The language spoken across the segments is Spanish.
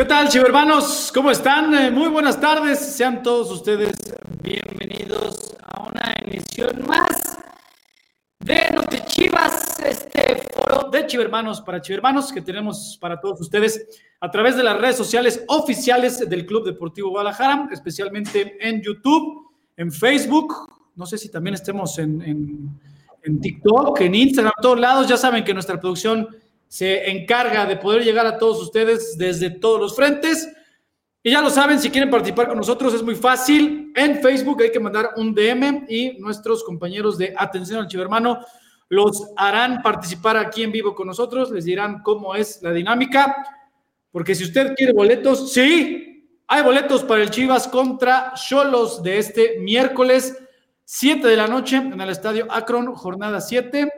¿Qué tal, chivermanos? ¿Cómo están? Eh, muy buenas tardes. Sean todos ustedes bienvenidos a una emisión más de Chivas, este foro de Chivermanos para Chivermanos que tenemos para todos ustedes a través de las redes sociales oficiales del Club Deportivo Guadalajara, especialmente en YouTube, en Facebook. No sé si también estemos en, en, en TikTok, en Instagram, en todos lados. Ya saben que nuestra producción se encarga de poder llegar a todos ustedes desde todos los frentes. Y ya lo saben, si quieren participar con nosotros es muy fácil. En Facebook hay que mandar un DM y nuestros compañeros de Atención al Chivermano los harán participar aquí en vivo con nosotros, les dirán cómo es la dinámica. Porque si usted quiere boletos, sí, hay boletos para el Chivas contra Cholos de este miércoles 7 de la noche en el Estadio Akron, jornada 7.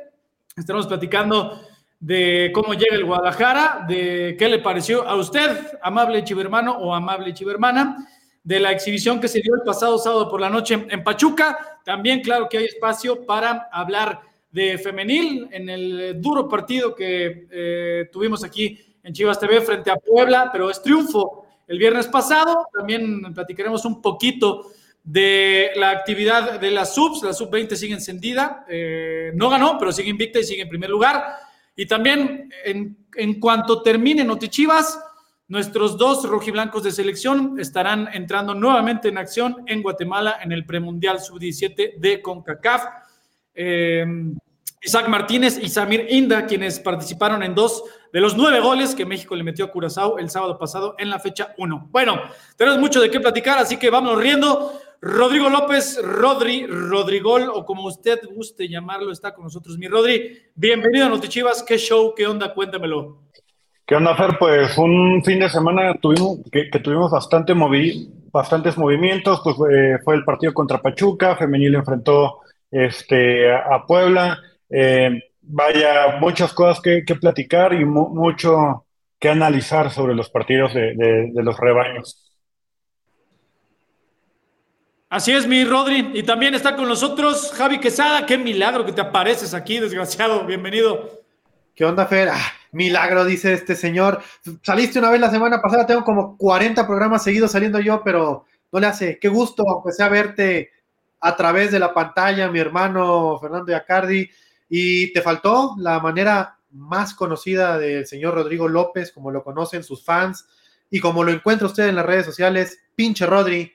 Estaremos platicando de cómo llega el Guadalajara, de qué le pareció a usted, amable chivermano o amable chivermana, de la exhibición que se dio el pasado sábado por la noche en Pachuca. También, claro que hay espacio para hablar de femenil en el duro partido que eh, tuvimos aquí en Chivas TV frente a Puebla, pero es triunfo el viernes pasado. También platicaremos un poquito de la actividad de las subs. La sub 20 sigue encendida. Eh, no ganó, pero sigue invicta y sigue en primer lugar. Y también, en, cuanto termine Notichivas, nuestros dos rojiblancos de selección estarán entrando nuevamente en acción en Guatemala en el premundial sub-17 de CONCACAF. Eh, Isaac Martínez y Samir Inda, quienes participaron en dos de los nueve goles que México le metió a Curazao el sábado pasado en la fecha 1. Bueno, tenemos mucho de qué platicar, así que vamos riendo. Rodrigo López, Rodri, Rodrigol, o como usted guste llamarlo, está con nosotros. Mi Rodri, bienvenido a Notichivas. ¿Qué show? ¿Qué onda? Cuéntamelo. ¿Qué onda, Fer? Pues un fin de semana tuvimos, que, tuvimos bastante bastantes movimientos. Pues eh, fue el partido contra Pachuca, Femenil enfrentó este, a Puebla. Eh, vaya, muchas cosas que, platicar y mucho que analizar sobre los partidos de los rebaños. Así es, mi Rodri. Y también está con nosotros Javi Quesada. Qué milagro que te apareces aquí, desgraciado. Bienvenido. ¿Qué onda, Fer? Ah, milagro, dice este señor. Saliste una vez la semana pasada, tengo como 40 programas seguidos saliendo yo, pero no le hace. Qué gusto, aunque sea verte a través de la pantalla, mi hermano Fernando Yacardi. Y te faltó la manera más conocida del señor Rodrigo López, como lo conocen sus fans, y como lo encuentra usted en las redes sociales, pinche Rodri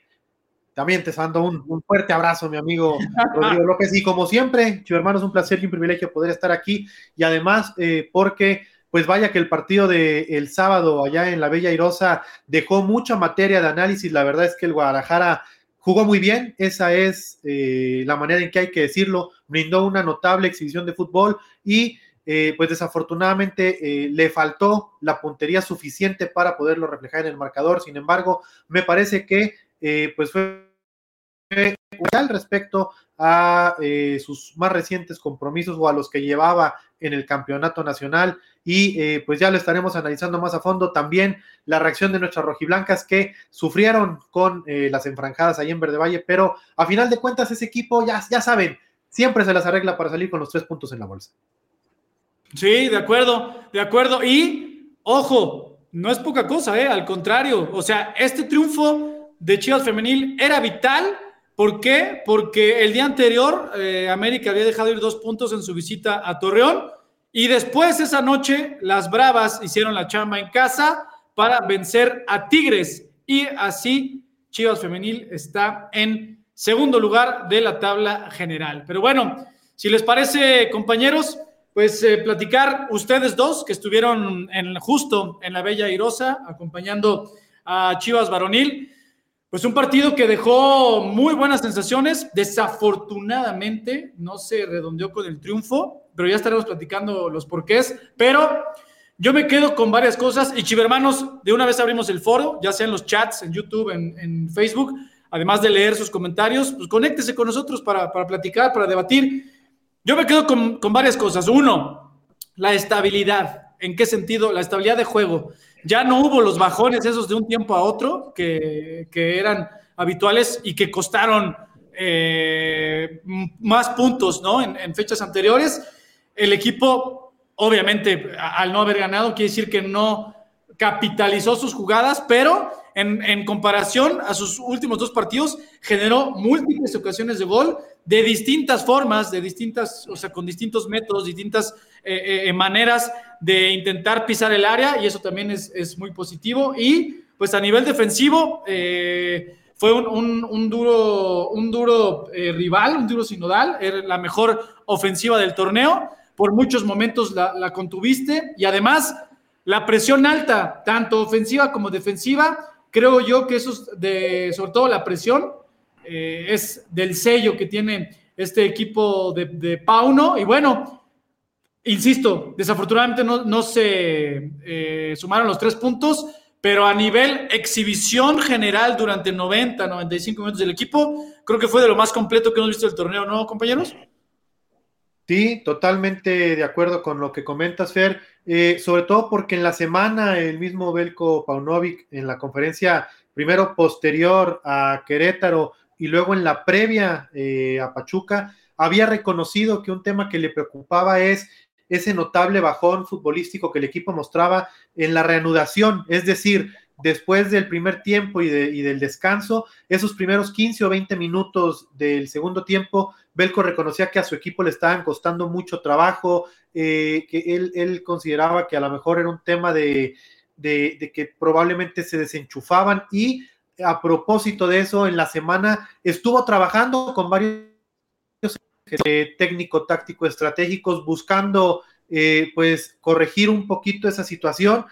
también te mando un, fuerte abrazo, mi amigo Rodrigo López. Y como siempre, hermano, es un placer y un privilegio poder estar aquí. Y además, eh, porque, pues vaya que el partido del el sábado allá en la Bella Irosa dejó mucha materia de análisis. La verdad es que el Guadalajara jugó muy bien. Esa es eh, la manera en que hay que decirlo. Brindó una notable exhibición de fútbol y. Eh, pues desafortunadamente le faltó la puntería suficiente para poderlo reflejar en el marcador. Sin embargo, me parece que pues fue al respecto a eh, sus más recientes compromisos o a los que llevaba en el campeonato nacional y eh, pues ya lo estaremos analizando más a fondo también la reacción de nuestras rojiblancas que sufrieron con eh, las enfranjadas ahí en Verde Valle, pero a final de cuentas ese equipo ya, ya saben, siempre se las arregla para salir con los tres puntos en la bolsa. Sí, de acuerdo, de acuerdo. Y ojo, no es poca cosa, ¿eh? al contrario, o sea, este triunfo de Chivas Femenil era vital ¿Por qué? Porque el día anterior eh, América había dejado ir dos puntos en su visita a Torreón y después esa noche las Bravas hicieron la chamba en casa para vencer a Tigres y así Chivas Femenil está en segundo lugar de la tabla general. Pero bueno, si les parece, compañeros, pues eh, platicar ustedes dos que estuvieron en, justo en la Bella Irosa acompañando a Chivas Varonil. Pues un partido que dejó muy buenas sensaciones. Desafortunadamente no se redondeó con el triunfo, pero ya estaremos platicando los porqués. Pero yo me quedo con varias cosas. Y chivermanos, de una vez abrimos el foro, ya sea en los chats, en YouTube, en, Facebook. Además de leer sus comentarios, pues conéctese con nosotros para, platicar, para debatir. Yo me quedo con, con varias cosas. Uno, la estabilidad. ¿En qué sentido? La estabilidad de juego. Ya no hubo los bajones esos de un tiempo a otro que, eran habituales y que costaron eh, más puntos ¿no? En, fechas anteriores. El equipo, obviamente, al no haber ganado, quiere decir que no capitalizó sus jugadas, pero en, comparación a sus últimos dos partidos, generó múltiples ocasiones de gol de distintas formas, de distintas, o sea, con distintos métodos, distintas eh, eh, maneras de intentar pisar el área, y eso también es, muy positivo. Y pues a nivel defensivo, eh, fue un, duro, un duro rival, un duro sinodal, era la mejor ofensiva del torneo. Por muchos momentos la, contuviste y además la presión alta, tanto ofensiva como defensiva, creo yo que eso es de, sobre todo la presión, es del sello que tiene este equipo de, Pauno. Y bueno, insisto, desafortunadamente no, se eh, sumaron los tres puntos, pero a nivel exhibición general durante 90, 95 minutos del equipo, creo que fue de lo más completo que hemos visto del torneo, ¿no, compañeros? Sí, totalmente de acuerdo con lo que comentas, Fer. Eh, sobre todo porque en la semana el mismo Belko Paunovic en la conferencia, primero posterior a Querétaro y luego en la previa eh, a Pachuca, había reconocido que un tema que le preocupaba es ese notable bajón futbolístico que el equipo mostraba en la reanudación, es decir, después del primer tiempo y, del descanso, esos primeros 15 o 20 minutos del segundo tiempo, Belco reconocía que a su equipo le estaban costando mucho trabajo, eh, que él, consideraba que a lo mejor era un tema de, que probablemente se desenchufaban y a propósito de eso, en la semana estuvo trabajando con varios eh, técnico, táctico, estratégicos, buscando eh, pues corregir un poquito esa situación.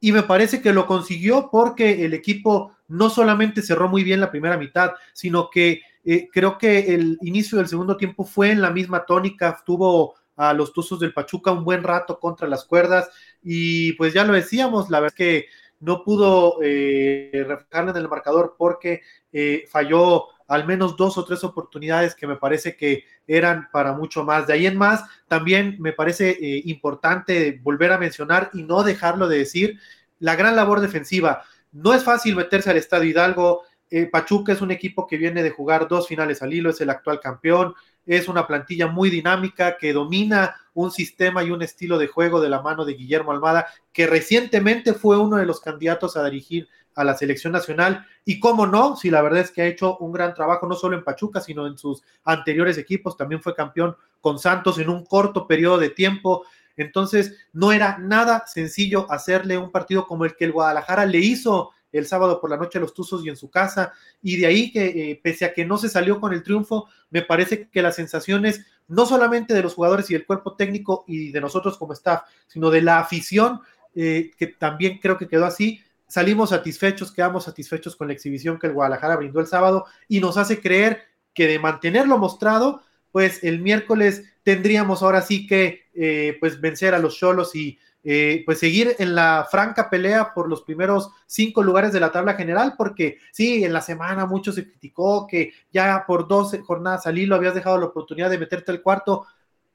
Y me parece que lo consiguió porque el equipo no solamente cerró muy bien la primera mitad, sino que eh, creo que el inicio del segundo tiempo fue en la misma tónica, tuvo a los Tuzos del Pachuca un buen rato contra las cuerdas y pues ya lo decíamos, la verdad es que no pudo eh, reflejarlo en el marcador porque eh, falló al menos dos o tres oportunidades que me parece que eran para mucho más. De ahí en más, también me parece eh, importante volver a mencionar y no dejarlo de decir la gran labor defensiva. No es fácil meterse al Estadio Hidalgo. Eh, Pachuca es un equipo que viene de jugar dos finales al hilo, es el actual campeón, es una plantilla muy dinámica que domina un sistema y un estilo de juego de la mano de Guillermo Almada, que recientemente fue uno de los candidatos a dirigir a la selección nacional. Y cómo no, si la verdad es que ha hecho un gran trabajo, no solo en Pachuca, sino en sus anteriores equipos. También fue campeón con Santos en un corto periodo de tiempo. Entonces, no era nada sencillo hacerle un partido como el que el Guadalajara le hizo el sábado por la noche a los Tuzos y en su casa. Y de ahí que, eh, pese a que no se salió con el triunfo, me parece que las sensaciones, no solamente de los jugadores y del cuerpo técnico y de nosotros como staff, sino de la afición, eh, que también creo que quedó así, salimos satisfechos, quedamos satisfechos con la exhibición que el Guadalajara brindó el sábado y nos hace creer que de mantenerlo mostrado, pues el miércoles tendríamos ahora sí que eh, pues vencer a los Cholos y eh, pues seguir en la franca pelea por los primeros cinco lugares de la tabla general, porque sí, en la semana mucho se criticó que ya por dos jornadas al hilo habías dejado la oportunidad de meterte al cuarto,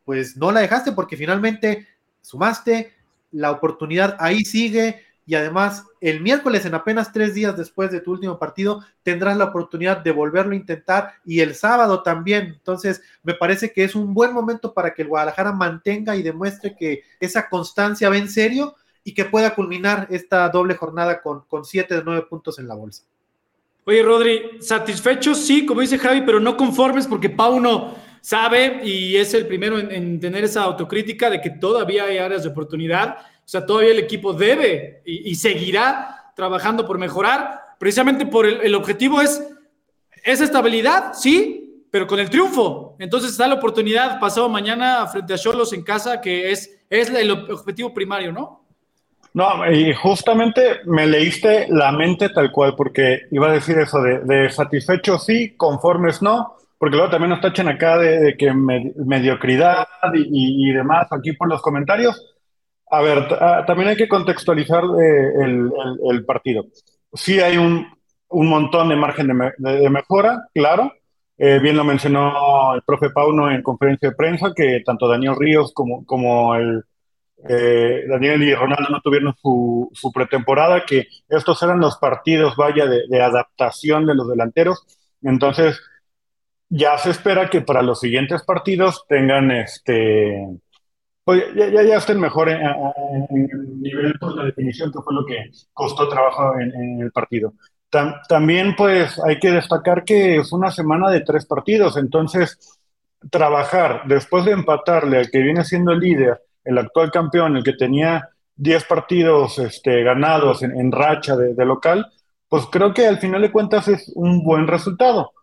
pues no la dejaste porque finalmente sumaste, la oportunidad ahí sigue, y además el miércoles, en apenas tres días después de tu último partido, tendrás la oportunidad de volverlo a intentar y el sábado también. Entonces, me parece que es un buen momento para que el Guadalajara mantenga y demuestre que esa constancia va en serio y que pueda culminar esta doble jornada con, con siete de nueve puntos en la bolsa. Oye, Rodri, satisfechos, sí, como dice Javi, pero no conformes porque Pauno sabe y es el primero en tener esa autocrítica de que todavía hay áreas de oportunidad o sea, todavía el equipo debe y, seguirá trabajando por mejorar, precisamente por el, objetivo es esa estabilidad, sí, pero con el triunfo. Entonces está la oportunidad pasado mañana frente a Cholos en casa, que es, es el objetivo primario, ¿no? No, y justamente me leíste la mente tal cual, porque iba a decir eso de, de satisfechos sí, conformes no, porque luego también nos tachan acá de, que mediocridad y, y, demás aquí por los comentarios. A ver, ah, también hay que contextualizar eh, el, partido. Sí hay un, montón de margen de, mejora, claro. Eh, bien lo mencionó el profe Pauno en conferencia de prensa, que tanto Daniel Ríos como, como el, eh, Daniel y Ronaldo no tuvieron su, su, pretemporada, que estos eran los partidos, vaya, de, adaptación de los delanteros. Entonces, ya se espera que para los siguientes partidos tengan este pues ya, ya, ya estén mejor en, el nivel de la definición, que fue lo que costó trabajo en, el partido. también pues hay que destacar que es una semana de tres partidos, entonces trabajar después de empatarle al que viene siendo el líder, el actual campeón, el que tenía 10 partidos este, ganados en, racha de, de, local, pues creo que al final de cuentas es un buen resultado.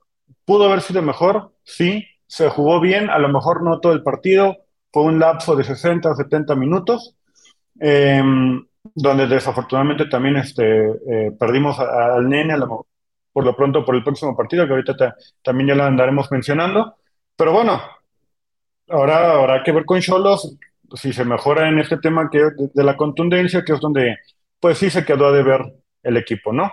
¿Pudo haber sido mejor? Sí. ¿Se jugó bien? A lo mejor no todo el partido. Fue un lapso de 60 o 70 minutos, em, donde desafortunadamente también este, eh, perdimos al nene, por lo pronto por el próximo partido, que ahorita también ya lo andaremos mencionando. Pero bueno, ahora habrá que ver con Cholos si se mejora en este tema que de, la contundencia, que es donde pues sí se quedó a deber el equipo, ¿no?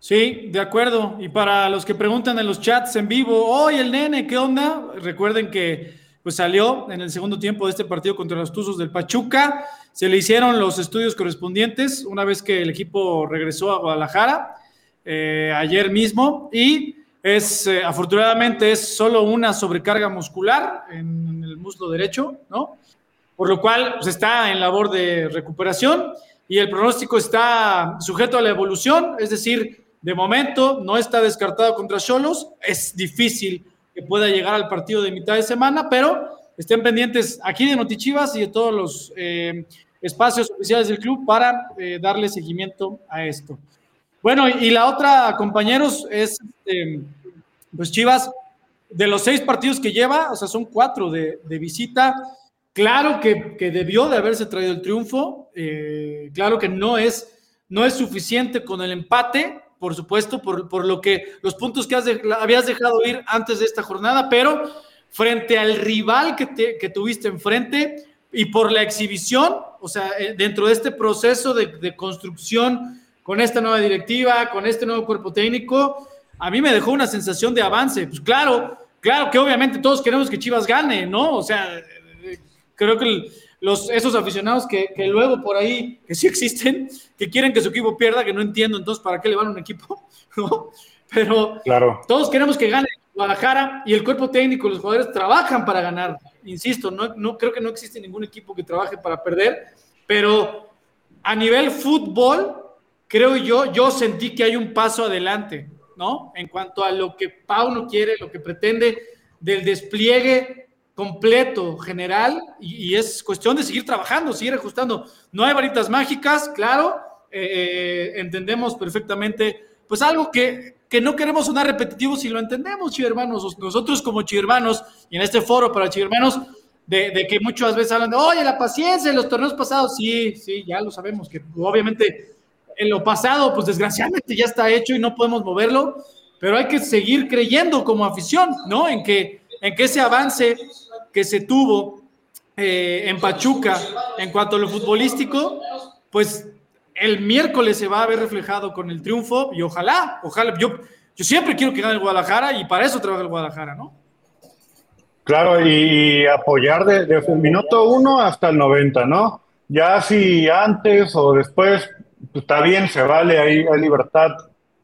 Sí, de acuerdo. Y para los que preguntan en los chats en vivo, oye, el nene, ¿qué onda? Recuerden que pues salió en el segundo tiempo de este partido contra los Tuzos del Pachuca. Se le hicieron los estudios correspondientes una vez que el equipo regresó a Guadalajara eh, ayer mismo y es eh, afortunadamente es solo una sobrecarga muscular en, el muslo derecho, ¿no? Por lo cual pues, está en labor de recuperación y el pronóstico está sujeto a la evolución, es decir, de momento no está descartado contra Cholos. Es difícil que pueda llegar al partido de mitad de semana, pero estén pendientes aquí de Notichivas y de todos los eh, espacios oficiales del club para eh, darle seguimiento a esto. Bueno, y la otra, compañeros, es este, pues Chivas, de los seis partidos que lleva, o sea, son cuatro de, visita. Claro que, que, debió de haberse traído el triunfo, eh, claro que no es, no es suficiente con el empate, por supuesto, por, por lo que los puntos que habías dejado ir antes de esta jornada, pero frente al rival que, te, que tuviste enfrente y por la exhibición, o sea, eh, dentro de este proceso de, de, construcción con esta nueva directiva, con este nuevo cuerpo técnico, a mí me dejó una sensación de avance. Pues claro, claro que obviamente todos queremos que Chivas gane, ¿no? O sea, eh, creo que los, esos aficionados que, luego por ahí, que sí existen, que quieren que su equipo pierda, que no entiendo entonces para qué le van a un equipo, ¿no? Pero claro. todos queremos que gane Guadalajara y el cuerpo técnico, los jugadores trabajan para ganar. Insisto, no, no creo que no existe ningún equipo que trabaje para perder, pero a nivel fútbol, creo yo, yo sentí que hay un paso adelante, ¿no? En cuanto a lo que Pauno quiere, lo que pretende del despliegue completo, general, y, es cuestión de seguir trabajando, seguir ajustando. No hay varitas mágicas, claro, eh, eh, entendemos perfectamente, pues algo que, que no queremos sonar repetitivo si lo entendemos, chivermanos. Nosotros como chivermanos, y en este foro para chivermanos, de, de, que muchas veces hablan de, oye, la paciencia en los torneos pasados, sí, sí, ya lo sabemos, que obviamente en lo pasado, pues desgraciadamente ya está hecho y no podemos moverlo, pero hay que seguir creyendo como afición, ¿no? En que, en que ese avance que se tuvo eh, en Pachuca en cuanto a lo futbolístico, pues el miércoles se va a ver reflejado con el triunfo y ojalá, ojalá, yo, yo siempre quiero que gane el Guadalajara y para eso trabaja el Guadalajara, ¿no? Claro, y apoyar desde el minuto uno hasta el 90, ¿no? Ya si antes o después, pues, está bien, se vale, hay, hay libertad,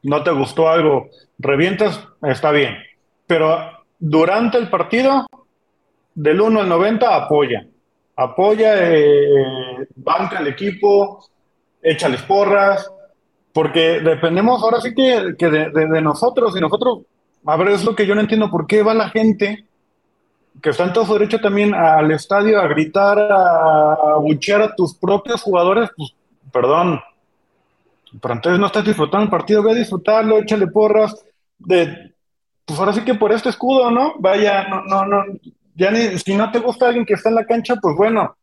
no te gustó algo, revientas, está bien. Pero durante el partido, del 1 al 90 apoya. Apoya, eh, banca el equipo, échales porras, porque dependemos ahora sí que, de, nosotros y nosotros, a ver, es lo que yo no entiendo, ¿por qué va la gente que está en todo su derecho también al estadio a gritar, a, a buchear a tus propios jugadores? Pues, perdón, pero entonces no estás disfrutando el partido, ve a disfrutarlo, échale porras, de, pues ahora sí que por este escudo, ¿no? Vaya, no, no, no, ya ni, si no te gusta alguien que está en la cancha, pues bueno,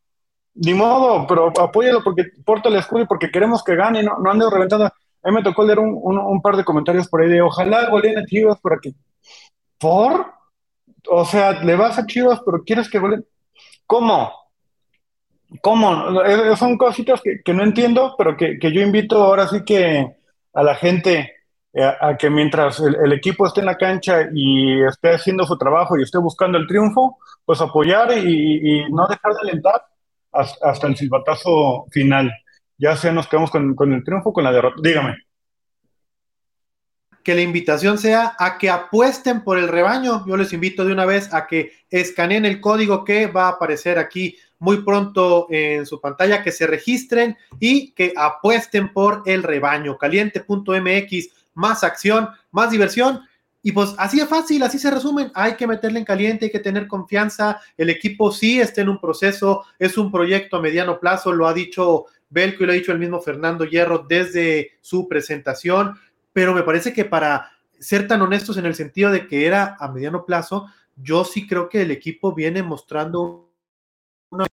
ni modo, pero apóyalo porque porta el escudo y porque queremos que gane, no, no ande reventando. A mí me tocó leer un, par de comentarios por ahí de ojalá goleen a Chivas para que. ¿Por? O sea, le vas a Chivas, pero quieres que goleen. ¿Cómo? ¿Cómo? son cositas que, no entiendo, pero que yo invito ahora sí que a la gente eh, a, que mientras el, equipo esté en la cancha y esté haciendo su trabajo y esté buscando el triunfo, pues apoyar y, no dejar de alentar hasta, el silbatazo final. Ya sea nos quedamos con, el triunfo o con la derrota. Dígame. que la invitación sea a que apuesten por el rebaño. Yo les invito de una vez a que escaneen el código que va a aparecer aquí muy pronto en su pantalla, que se registren y que apuesten por el rebaño. Caliente.mx, más acción, más diversión. Y pues así es fácil, así se resumen. Hay que meterle en caliente, hay que tener confianza. El equipo sí está en un proceso, es un proyecto a mediano plazo, lo ha dicho Belco y lo ha dicho el mismo Fernando Hierro desde su presentación pero me parece que para ser tan honestos en el sentido de que era a mediano plazo, yo sí creo que el equipo viene mostrando una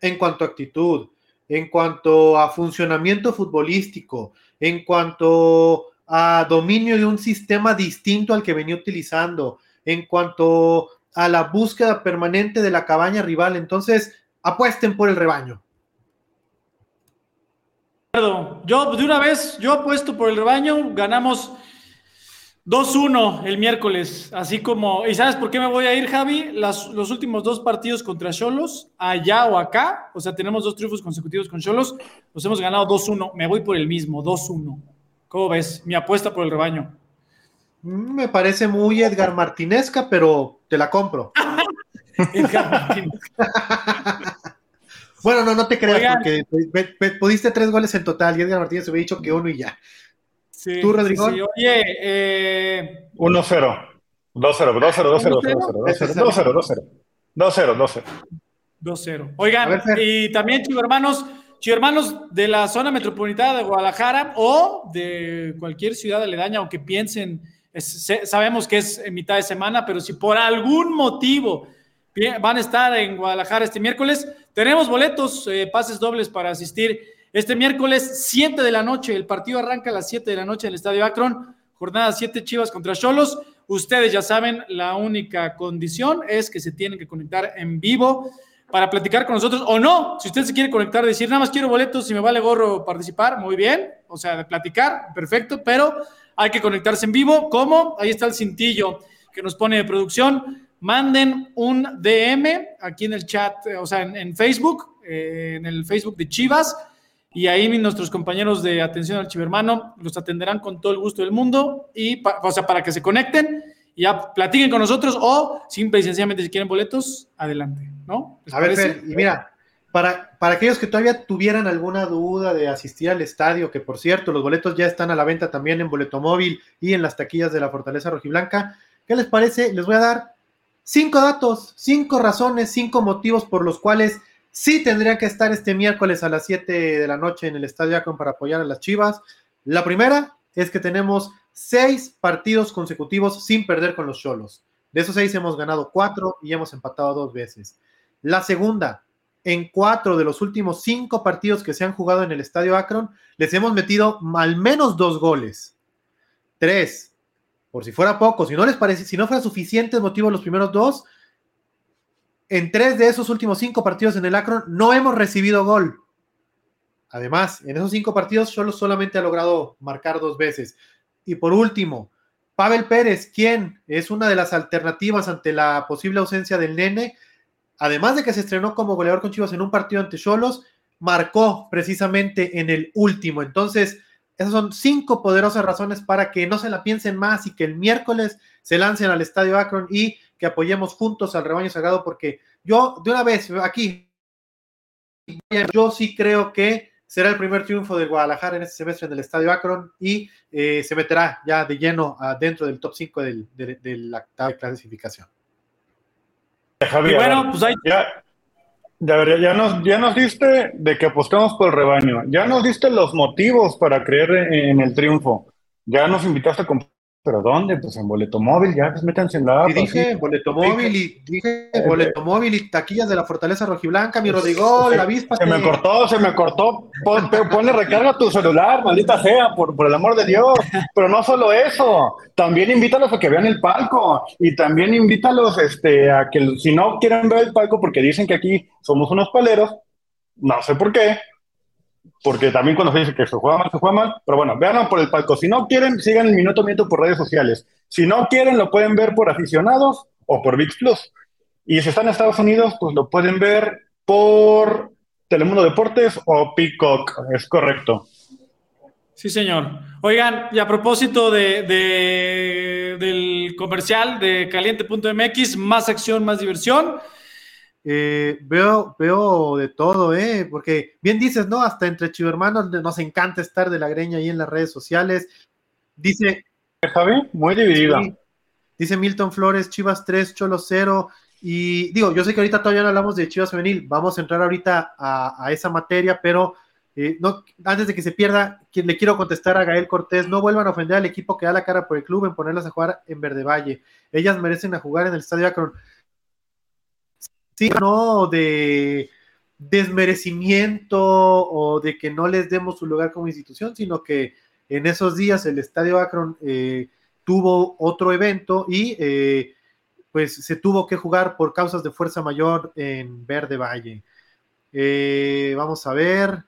en cuanto a actitud, en cuanto a funcionamiento futbolístico, en cuanto a dominio de un sistema distinto al que venía utilizando, en cuanto a la búsqueda permanente de la cabaña rival. Entonces, apuesten por el rebaño. Yo de una vez, yo apuesto por el rebaño, ganamos 2-1 el miércoles, así como, ¿y sabes por qué me voy a ir, Javi? los últimos dos partidos contra Cholos, allá o acá, o sea, tenemos dos triunfos consecutivos con Cholos, los hemos ganado 2-1, me voy por el mismo, 2-1. ¿Cómo ves? Mi apuesta por el rebaño. Me parece muy Edgar Martinesca, pero te la compro. Edgar Martinesca. Bueno, no, no te creas, porque pudiste tres goles en total y Edgar Martínez se había dicho que uno y ya. Sí, ¿Tú, Rodrigo? Sí, Oye, eh... 1-0. 2-0, 2-0, 2-0, 2-0, 2-0, 2-0, 2-0. Oigan, y también, chivo hermanos, hermanos de la zona metropolitana de Guadalajara o de cualquier ciudad aledaña, aunque piensen, sabemos que es en mitad de semana, pero si por algún motivo van a estar en Guadalajara este miércoles. Tenemos boletos, eh, pases dobles para asistir este miércoles, 7 de la noche. El partido arranca a las 7 de la noche en el Estadio Akron. Jornada 7 Chivas contra Cholos. Ustedes ya saben, la única condición es que se tienen que conectar en vivo para platicar con nosotros o no. Si usted se quiere conectar, decir nada más quiero boletos, si me vale gorro participar, muy bien. O sea, de platicar, perfecto, pero hay que conectarse en vivo. ¿Cómo? Ahí está el cintillo que nos pone de producción manden un DM aquí en el chat, o sea, en, Facebook, eh, en el Facebook de Chivas, y ahí nuestros compañeros de atención al chivermano los atenderán con todo el gusto del mundo, y o sea, para que se conecten y ya platiquen con nosotros, o simple y sencillamente si quieren boletos, adelante, ¿no? A ver, y mira, para, para aquellos que todavía tuvieran alguna duda de asistir al estadio, que por cierto, los boletos ya están a la venta también en Boleto Móvil y en las taquillas de la Fortaleza Rojiblanca, ¿qué les parece? Les voy a dar Cinco datos, cinco razones, cinco motivos por los cuales sí tendrían que estar este miércoles a las 7 de la noche en el Estadio Akron para apoyar a las Chivas. La primera es que tenemos seis partidos consecutivos sin perder con los Cholos. De esos seis hemos ganado cuatro y hemos empatado dos veces. La segunda, en cuatro de los últimos cinco partidos que se han jugado en el Estadio Akron, les hemos metido al menos dos goles. Tres, por si fuera poco, si no les parece, si no fuera suficiente motivo los primeros dos, en tres de esos últimos cinco partidos en el Akron no hemos recibido gol. Además, en esos cinco partidos solo solamente ha logrado marcar dos veces. Y por último, Pavel Pérez, quien es una de las alternativas ante la posible ausencia del nene, además de que se estrenó como goleador con Chivas en un partido ante Cholos, marcó precisamente en el último. Entonces, esas son cinco poderosas razones para que no se la piensen más y que el miércoles se lancen al Estadio Akron y que apoyemos juntos al rebaño sagrado, porque yo, de una vez, aquí, yo sí creo que será el primer triunfo del Guadalajara en este semestre en el Estadio Akron y eh, se meterá ya de lleno dentro del top 5 de, la clasificación. Javier, bueno, pues ahí... Ya, ya, nos, ya nos diste de que apostamos por el rebaño, ya nos diste los motivos para creer en el triunfo, ya nos invitaste a comprar ¿Pero dónde? Pues en boleto móvil, ya pues métanse en la app. Y dije boleto móvil y dije eh, boleto móvil y taquillas de la Fortaleza Rojiblanca, mi Rodrigo, la avispa. Se me cortó, se me cortó. ponle recarga tu celular, maldita sea, por, por el amor de Dios. Pero no solo eso, también invítalos a que vean el palco y también invítalos este, a que si no quieren ver el palco porque dicen que aquí somos unos paleros, no sé por qué, porque también cuando se dice que se juega mal, se juega mal, pero bueno, véanlo por el palco. Si no quieren, sigan el Minuto Minuto por redes sociales. Si no quieren, lo pueden ver por aficionados o por VIX Plus. Y si están en Estados Unidos, pues lo pueden ver por Telemundo Deportes o Peacock, es correcto. Sí, señor. Oigan, y a propósito de, del comercial de caliente.mx, más acción, más diversión. Eh, veo, veo de todo, ¿eh? Porque bien dices, ¿no? Hasta entre chivermanos nos encanta estar de la greña ahí en las redes sociales. Dice. Javi, muy dividida. dice Milton Flores, Chivas 3, Cholo 0. Y digo, yo sé que ahorita todavía no hablamos de Chivas Femenil, vamos a entrar ahorita a, a esa materia, pero eh, no, antes de que se pierda, le quiero contestar a Gael Cortés, no vuelvan a ofender al equipo que da la cara por el club en ponerlas a jugar en Verde Valle. Ellas merecen a jugar en el Estadio Akron. Sí, no de desmerecimiento o de que no les demos su lugar como institución, sino que en esos días el Estadio Akron eh, tuvo otro evento y eh, pues se tuvo que jugar por causas de fuerza mayor en Verde Valle. vamos a ver.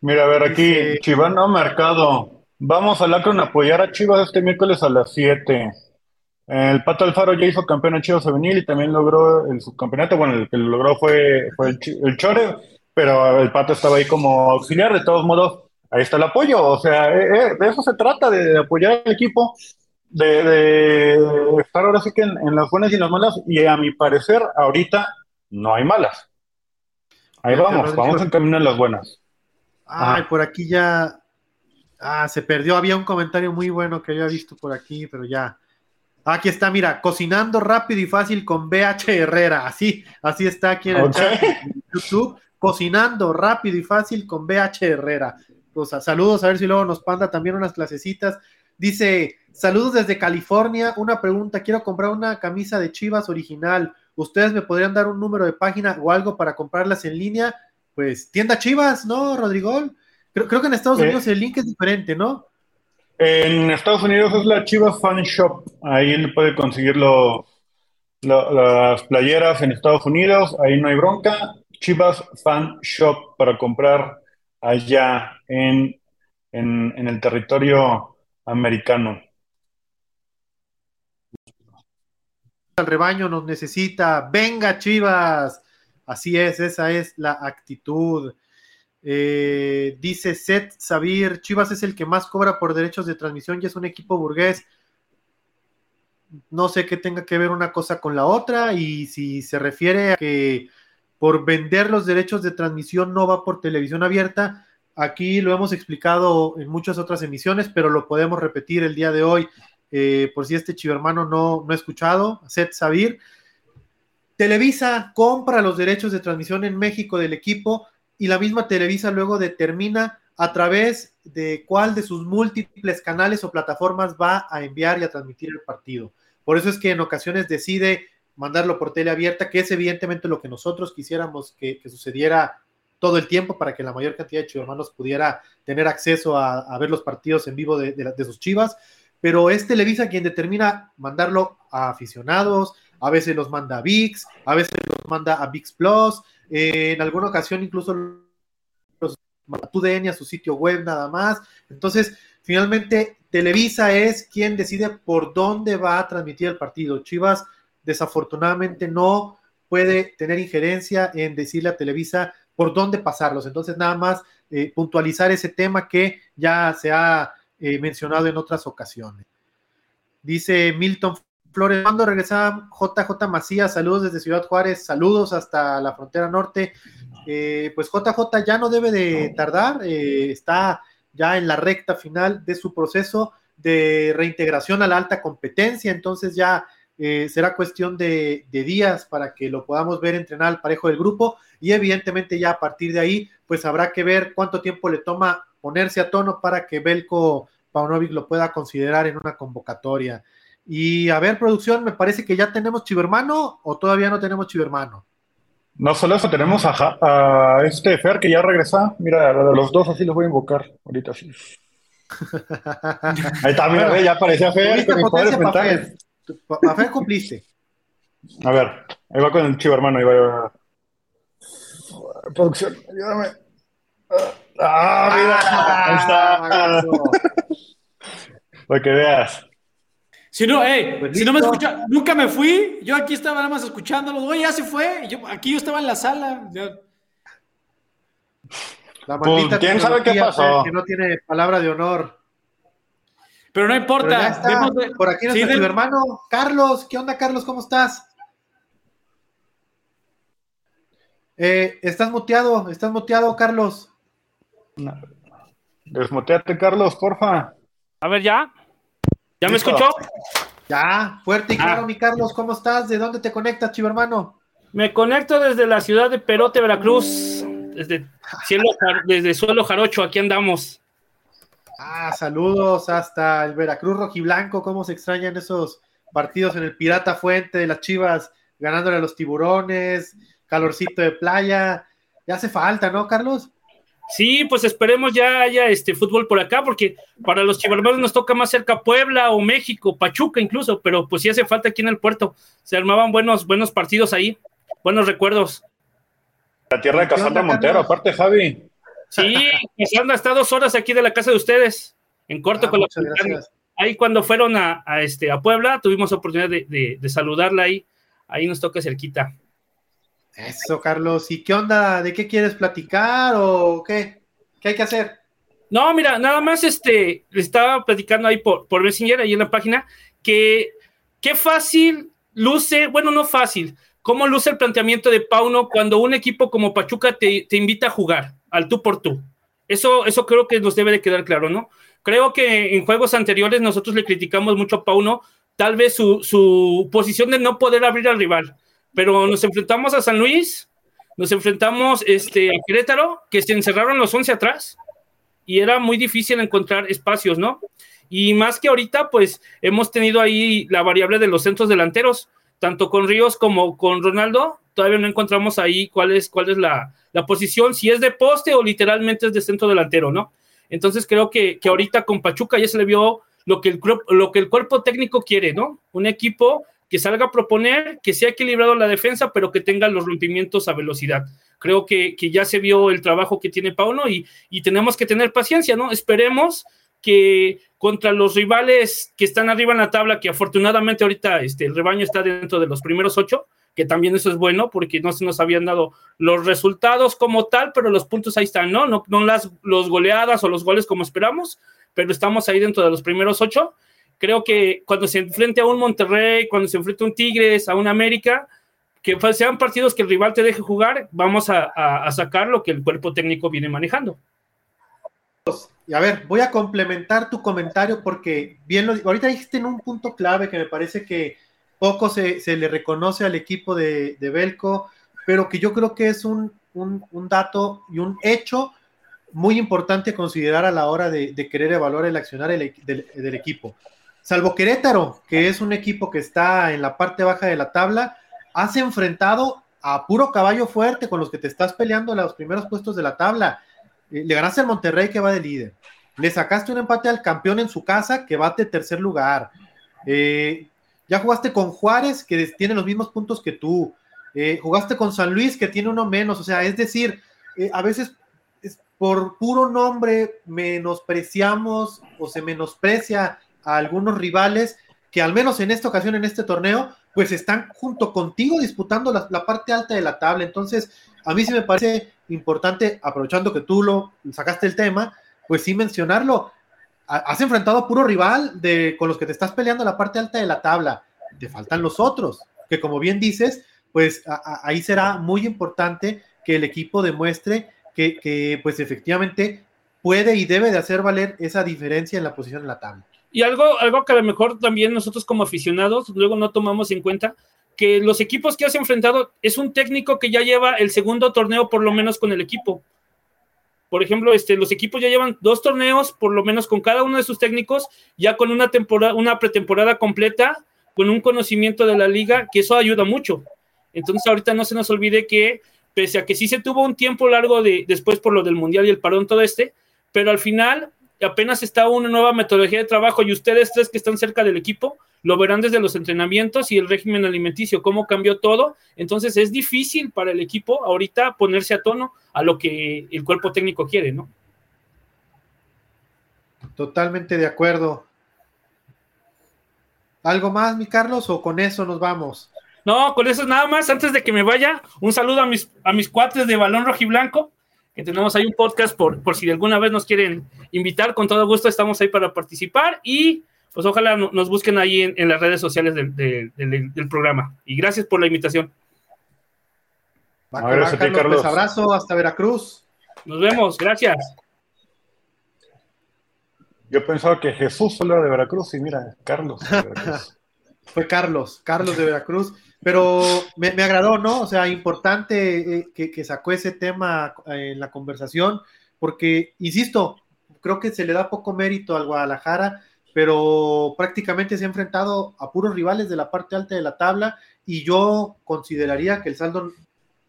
Mira, a ver, aquí, Chivano Mercado. Vamos al Akron a apoyar a Chivas este miércoles a las 7. El Pato Alfaro ya hizo campeón a Chivas Juvenil y también logró el subcampeonato. Bueno, el que lo logró fue, el, Chore, pero el Pato estaba ahí como auxiliar. De todos modos, ahí está el apoyo. O sea, eh, eh, de eso se trata, de, apoyar al equipo, de, estar ahora sí que en, las buenas y en las malas. Y a mi parecer, ahorita no hay malas. Ahí vamos, vamos en camino en las buenas. Ay, por aquí ya. Ah, se perdió. Había un comentario muy bueno que había visto por aquí, pero ya. Aquí está, mira, cocinando rápido y fácil con BH Herrera. Así, así está aquí en el chat de YouTube. Cocinando rápido y fácil con BH Herrera. Pues, saludos, a ver si luego nos manda también unas clasecitas. Dice, saludos desde California. Una pregunta, quiero comprar una camisa de Chivas original. ¿Ustedes me podrían dar un número de página o algo para comprarlas en línea? pues tienda Chivas, ¿no, Rodrigo? Creo, creo que en Estados Unidos el link es diferente, ¿no? En Estados Unidos es la Chivas Fan Shop. Ahí puede conseguir las playeras en Estados Unidos. Ahí no hay bronca. Chivas Fan Shop para comprar allá en, en el territorio americano. El rebaño nos necesita. Venga, Chivas. Así es, esa es la actitud. Eh, dice Seth Sabir, Chivas es el que más cobra por derechos de transmisión y es un equipo burgués. No sé qué tenga que ver una cosa con la otra y si se refiere a que por vender los derechos de transmisión no va por televisión abierta, aquí lo hemos explicado en muchas otras emisiones, pero lo podemos repetir el día de hoy eh, por si este chivermano no, no ha escuchado, Seth Sabir. Televisa compra los derechos de transmisión en México del equipo y la misma Televisa luego determina a través de cuál de sus múltiples canales o plataformas va a enviar y a transmitir el partido. Por eso es que en ocasiones decide mandarlo por tele abierta, que es evidentemente lo que nosotros quisiéramos que, sucediera todo el tiempo para que la mayor cantidad de chivermanos pudiera tener acceso a, ver los partidos en vivo de, de sus chivas. Pero es Televisa quien determina mandarlo a aficionados, a veces los manda a VIX, a veces los manda a VIX Plus, en alguna ocasión incluso los manda a a su sitio web nada más. Entonces, finalmente, Televisa es quien decide por dónde va a transmitir el partido. Chivas, desafortunadamente, no puede tener injerencia en decirle a Televisa por dónde pasarlos. Entonces, nada más eh, puntualizar ese tema que ya se ha eh, mencionado en otras ocasiones. Dice Milton Flores, cuando regresa JJ Macías, saludos desde Ciudad Juárez, saludos hasta la frontera norte. Eh, pues JJ ya no debe de tardar, eh, está ya en la recta final de su proceso de reintegración a la alta competencia, entonces ya eh, será cuestión de, días para que lo podamos ver entrenar al parejo del grupo y evidentemente ya a partir de ahí pues habrá que ver cuánto tiempo le toma ponerse a tono para que Belko Paunovic lo pueda considerar en una convocatoria. Y a ver, producción, me parece que ya tenemos Chivermano o todavía no tenemos Chivermano. No solo eso, tenemos a, este Fer que ya regresa. Mira, a los dos así los voy a invocar ahorita sí. Ahí está, mira, ya aparecía Fer. Con Fer. A Fer cumpliste. A ver, ahí va con el Chivermano, ahí va. Producción, ayúdame. Ah, mira, ah, ahí está. Para que veas. Si no, pues si no me escucha, nunca me fui. Yo aquí estaba nada más escuchándolo. Oye, ya se fue. Yo, aquí yo estaba en la sala. La Pues, maldita ¿quién sabe qué pasó? Que no tiene palabra de honor. Pero no Pero importa. ya está. vemos de- Por aquí sí, nuestro de- chivo hermano. Carlos, ¿qué onda, Carlos? ¿Cómo estás? Eh, estás muteado, estás muteado, Carlos. Desmuteate, Carlos, porfa. A ver, ¿ya? ¿Ya me escuchó? Ya, fuerte y claro, Ah. mi Carlos, ¿cómo estás? ¿De dónde te conectas, chivo hermano? Me conecto desde la ciudad de Perote, Veracruz. Desde, cielo, desde suelo jarocho, aquí andamos. Ah, saludos hasta el Veracruz rojiblanco. ¿Cómo se extrañan esos partidos en el Pirata Fuente de las Chivas ganándole a los tiburones? Calorcito de playa. Ya hace falta, ¿no, Carlos? Sí, pues esperemos ya haya este fútbol por acá, porque para los chivarmanos nos toca más cerca Puebla o México, Pachuca incluso, pero pues sí hace falta aquí en el puerto. Se armaban buenos, buenos partidos ahí, buenos recuerdos. La tierra de ¿Qué Casandra Montero, aparte, Javi. Sí, pasando hasta dos horas aquí de la casa de ustedes, en corto Ah, con gracias. Ahí cuando fueron a, a, este, a Puebla, tuvimos oportunidad de, de, de saludarla ahí. Ahí nos toca cerquita. Eso, Carlos. ¿Y qué onda? ¿De qué quieres platicar o qué? ¿Qué hay que hacer? No, mira, nada más este, estaba platicando ahí por, por Messenger, ahí en la página, que qué fácil luce, bueno, no fácil, cómo luce el planteamiento de Pauno cuando un equipo como Pachuca te, te invita a jugar al tú por tú. Eso, eso creo que nos debe de quedar claro, ¿no? Creo que en juegos anteriores nosotros le criticamos mucho a Pauno, tal vez su, su posición de no poder abrir al rival, pero nos enfrentamos a San Luis, nos enfrentamos este, a Querétaro, que se encerraron los 11 atrás y era muy difícil encontrar espacios, ¿no? Y más que ahorita, pues hemos tenido ahí la variable de los centros delanteros, tanto con Ríos como con Ronaldo, todavía no encontramos ahí cuál es, cuál es la, la posición, si es de poste o literalmente es de centro delantero, ¿no? Entonces creo que, que ahorita con Pachuca ya se le vio lo que, el, lo que el cuerpo técnico quiere, ¿no? Un equipo que salga a proponer, que sea equilibrado la defensa, pero que tenga los rompimientos a velocidad. Creo que, que ya se vio el trabajo que tiene Pauno y, y tenemos que tener paciencia, ¿no? Esperemos que contra los rivales que están arriba en la tabla, que afortunadamente ahorita este, el rebaño está dentro de los primeros ocho, que también eso es bueno porque no se nos habían dado los resultados como tal, pero los puntos ahí están, ¿no? No, no las los goleadas o los goles como esperamos, pero estamos ahí dentro de los primeros ocho. Creo que cuando se enfrente a un Monterrey, cuando se enfrente a un Tigres, a un América, que sean partidos que el rival te deje jugar, vamos a, sacar lo que el cuerpo técnico viene manejando. Y a ver, voy a complementar tu comentario porque bien lo ahorita dijiste en un punto clave que me parece que poco se, le reconoce al equipo de, Belco, pero que yo creo que es un, dato y un hecho muy importante considerar a la hora de, querer evaluar el accionar del, del, equipo. Salvo Querétaro, que es un equipo que está en la parte baja de la tabla, has enfrentado a puro caballo fuerte con los que te estás peleando en los primeros puestos de la tabla. Le ganaste al Monterrey que va de líder. Le sacaste un empate al campeón en su casa que va de tercer lugar. Eh, ya jugaste con Juárez que tiene los mismos puntos que tú. Eh, jugaste con San Luis que tiene uno menos. O sea, es decir, eh, a veces es por puro nombre menospreciamos o se menosprecia a algunos rivales que al menos en esta ocasión, en este torneo, pues están junto contigo disputando la, parte alta de la tabla. Entonces, a mí sí me parece importante, aprovechando que tú lo sacaste el tema, pues sí mencionarlo. Has enfrentado a puro rival de, con los que te estás peleando la parte alta de la tabla. Te faltan los otros, que como bien dices, pues ahí será muy importante que el equipo demuestre que, que, pues efectivamente puede y debe de hacer valer esa diferencia en la posición en la tabla. Y algo, algo que a lo mejor también nosotros como aficionados luego no tomamos en cuenta, que los equipos que has enfrentado es un técnico que ya lleva el segundo torneo por lo menos con el equipo. Por ejemplo, este, los equipos ya llevan dos torneos, por lo menos con cada uno de sus técnicos, ya con una temporada, una pretemporada completa, con un conocimiento de la liga, que eso ayuda mucho. Entonces, ahorita no se nos olvide que, pese a que sí se tuvo un tiempo largo de, después por lo del Mundial y el parón todo este, pero al final apenas está una nueva metodología de trabajo y ustedes tres que están cerca del equipo lo verán desde los entrenamientos y el régimen alimenticio, cómo cambió todo. Entonces es difícil para el equipo ahorita ponerse a tono a lo que el cuerpo técnico quiere, ¿no? Totalmente de acuerdo. ¿Algo más, mi Carlos, o con eso nos vamos? No, con eso nada más. Antes de que me vaya, un saludo a mis, a mis cuates de balón rojiblanco. Que tenemos ahí un podcast por, por si alguna vez nos quieren invitar, con todo gusto estamos ahí para participar y pues ojalá nos busquen ahí en, las redes sociales del, del, programa. Y gracias por la invitación. Va, Carlos. abrazo hasta Veracruz. Nos vemos, gracias. Yo pensaba que Jesús solo era de Veracruz y mira, Carlos. Fue Carlos, Carlos de Veracruz. Pero me, agradó, ¿no? O sea, importante eh, que, que, sacó ese tema eh, en la conversación, porque, insisto, creo que se le da poco mérito al Guadalajara, pero prácticamente se ha enfrentado a puros rivales de la parte alta de la tabla y yo consideraría que el saldo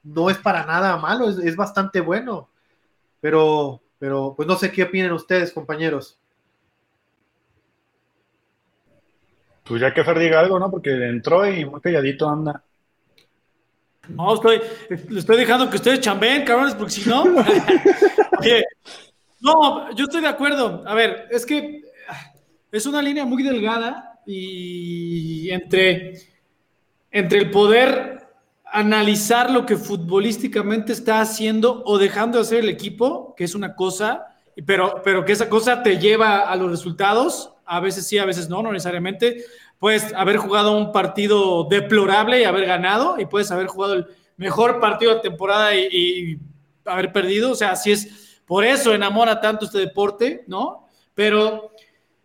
no es para nada malo, es, es bastante bueno. Pero, pero, pues no sé qué opinan ustedes, compañeros. Pues ya que Fer diga algo, ¿no? Porque entró y muy calladito anda. No, estoy, le estoy dejando que ustedes chambeen, cabrones, porque si no. Oye, no, yo estoy de acuerdo. A ver, es que es una línea muy delgada y entre, entre el poder analizar lo que futbolísticamente está haciendo o dejando de hacer el equipo, que es una cosa, pero, pero que esa cosa te lleva a los resultados, a veces sí, a veces no, no necesariamente. Puedes haber jugado un partido deplorable y haber ganado, y puedes haber jugado el mejor partido de temporada y, haber perdido. O sea, así es. Por eso enamora tanto este deporte, ¿no? Pero,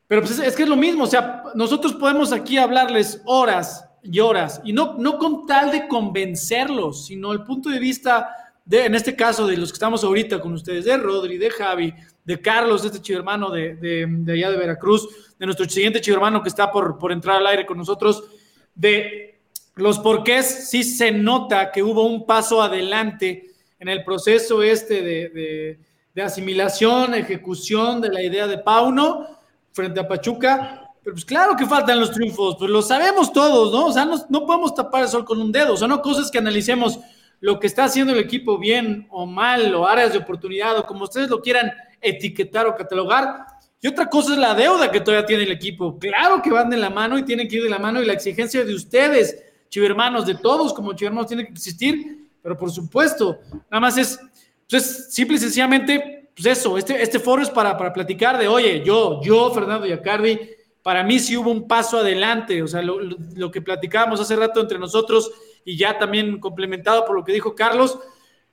pero pues es, que es lo mismo. O sea, nosotros podemos aquí hablarles horas y horas, y no, no con tal de convencerlos, sino el punto de vista de, en este caso, de los que estamos ahorita con ustedes, de Rodri, de Javi, de Carlos, de este chido hermano de, de, allá de Veracruz, de nuestro siguiente chido hermano que está por, por entrar al aire con nosotros, de los porqués, sí se nota que hubo un paso adelante en el proceso este de, de asimilación, ejecución de la idea de Pauno frente a Pachuca, pero pues claro que faltan los triunfos, pues lo sabemos todos, ¿no? O sea, no, no podemos tapar el sol con un dedo, o sea, no cosas que analicemos lo que está haciendo el equipo bien o mal, o áreas de oportunidad, o como ustedes lo quieran etiquetar o catalogar. Y otra cosa es la deuda que todavía tiene el equipo. Claro que van de la mano y tienen que ir de la mano y la exigencia de ustedes, chivermanos, de todos como chivermanos, tiene que existir, pero por supuesto, nada más es, pues simple y sencillamente, pues eso, este, este foro es para, para platicar de, oye, yo, yo, Fernando Yacardi, para mí sí hubo un paso adelante, o sea, lo, lo que platicábamos hace rato entre nosotros y ya también complementado por lo que dijo Carlos,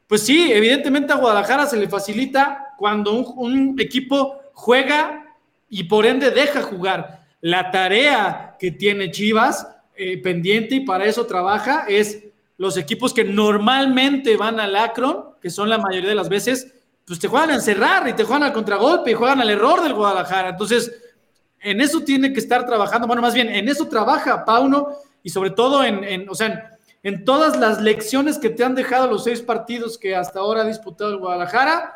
pues sí, evidentemente a Guadalajara se le facilita cuando un, equipo juega y por ende deja jugar. La tarea que tiene Chivas eh, pendiente y para eso trabaja es los equipos que normalmente van al Akron, que son la mayoría de las veces, pues te juegan a encerrar y te juegan al contragolpe y juegan al error del Guadalajara. Entonces, en eso tiene que estar trabajando, bueno, más bien, en eso trabaja Pauno y sobre todo en, en o sea, en todas las lecciones que te han dejado los seis partidos que hasta ahora ha disputado el Guadalajara.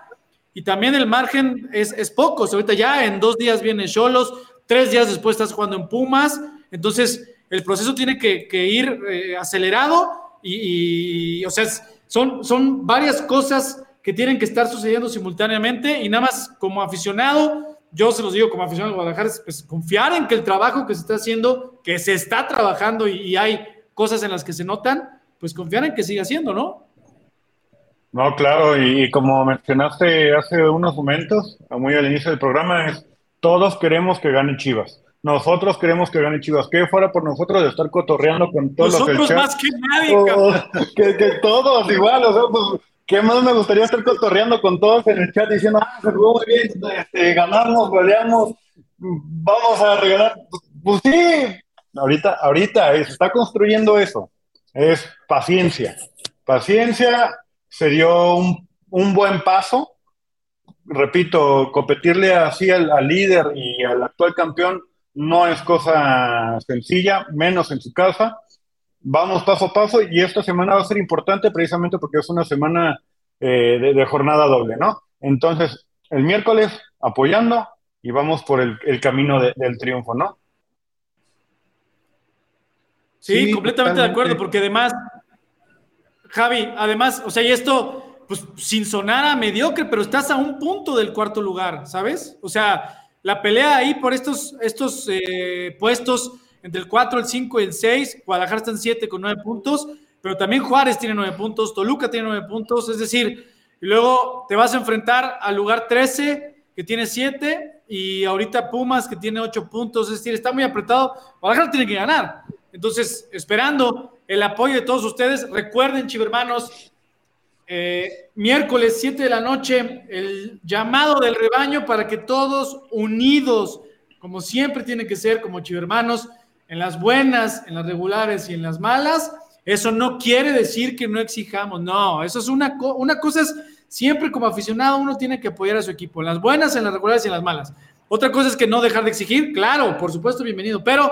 Y también el margen es, es poco. ahorita ya en dos días vienen Cholos, tres días después estás jugando en Pumas. Entonces, el proceso tiene que, ir eh, acelerado y, o sea, son, son varias cosas que tienen que estar sucediendo simultáneamente y nada más como aficionado, yo se los digo como aficionado al Guadalajara, pues confiar en que el trabajo que se está haciendo, que se está trabajando y hay cosas en las que se notan, pues confiar en que siga siendo, ¿no? No, claro, y, como mencionaste hace unos momentos, muy al inicio del programa, es todos queremos que gane Chivas. Nosotros queremos que gane Chivas. Que fuera por nosotros de estar cotorreando con todos los Nosotros más que nadie, oh, que, todos igual, o sea, pues, ¿qué más me gustaría estar cotorreando con todos en el chat diciendo, ah, se jugó muy bien, este, ganamos, goleamos, vamos a regalar? Pues sí, Ahorita, ahorita se está construyendo eso. Es paciencia. Paciencia se dio un, buen paso. Repito, competirle así al, líder y al actual campeón no es cosa sencilla, menos en su casa. Vamos paso a paso y esta semana va a ser importante precisamente porque es una semana eh, de, jornada doble, ¿no? Entonces, el miércoles apoyando y vamos por el, camino del triunfo, ¿no? Sí, completamente de acuerdo, porque además, Javi, además, o sea, y esto, pues sin sonar a mediocre, pero estás a un punto del cuarto lugar, ¿sabes? O sea, la pelea ahí por estos, estos eh, puestos entre el 4, el 5 y el 6, Guadalajara está en 7 con 9 puntos, pero también Juárez tiene 9 puntos, Toluca tiene 9 puntos, es decir, y luego te vas a enfrentar al lugar 13, que tiene 7, y ahorita Pumas, que tiene 8 puntos, es decir, está muy apretado. Guadalajara tiene que ganar. Entonces, esperando el apoyo de todos ustedes, recuerden, chivermanos, eh, miércoles 7 de la noche, el llamado del rebaño para que todos unidos, como siempre tiene que ser, como chivermanos, en las buenas, en las regulares y en las malas, eso no quiere decir que no exijamos, no, eso es una, una cosa es siempre como aficionado uno tiene que apoyar a su equipo, en las buenas, en las regulares y en las malas. Otra cosa es que no dejar de exigir, claro, por supuesto, bienvenido, pero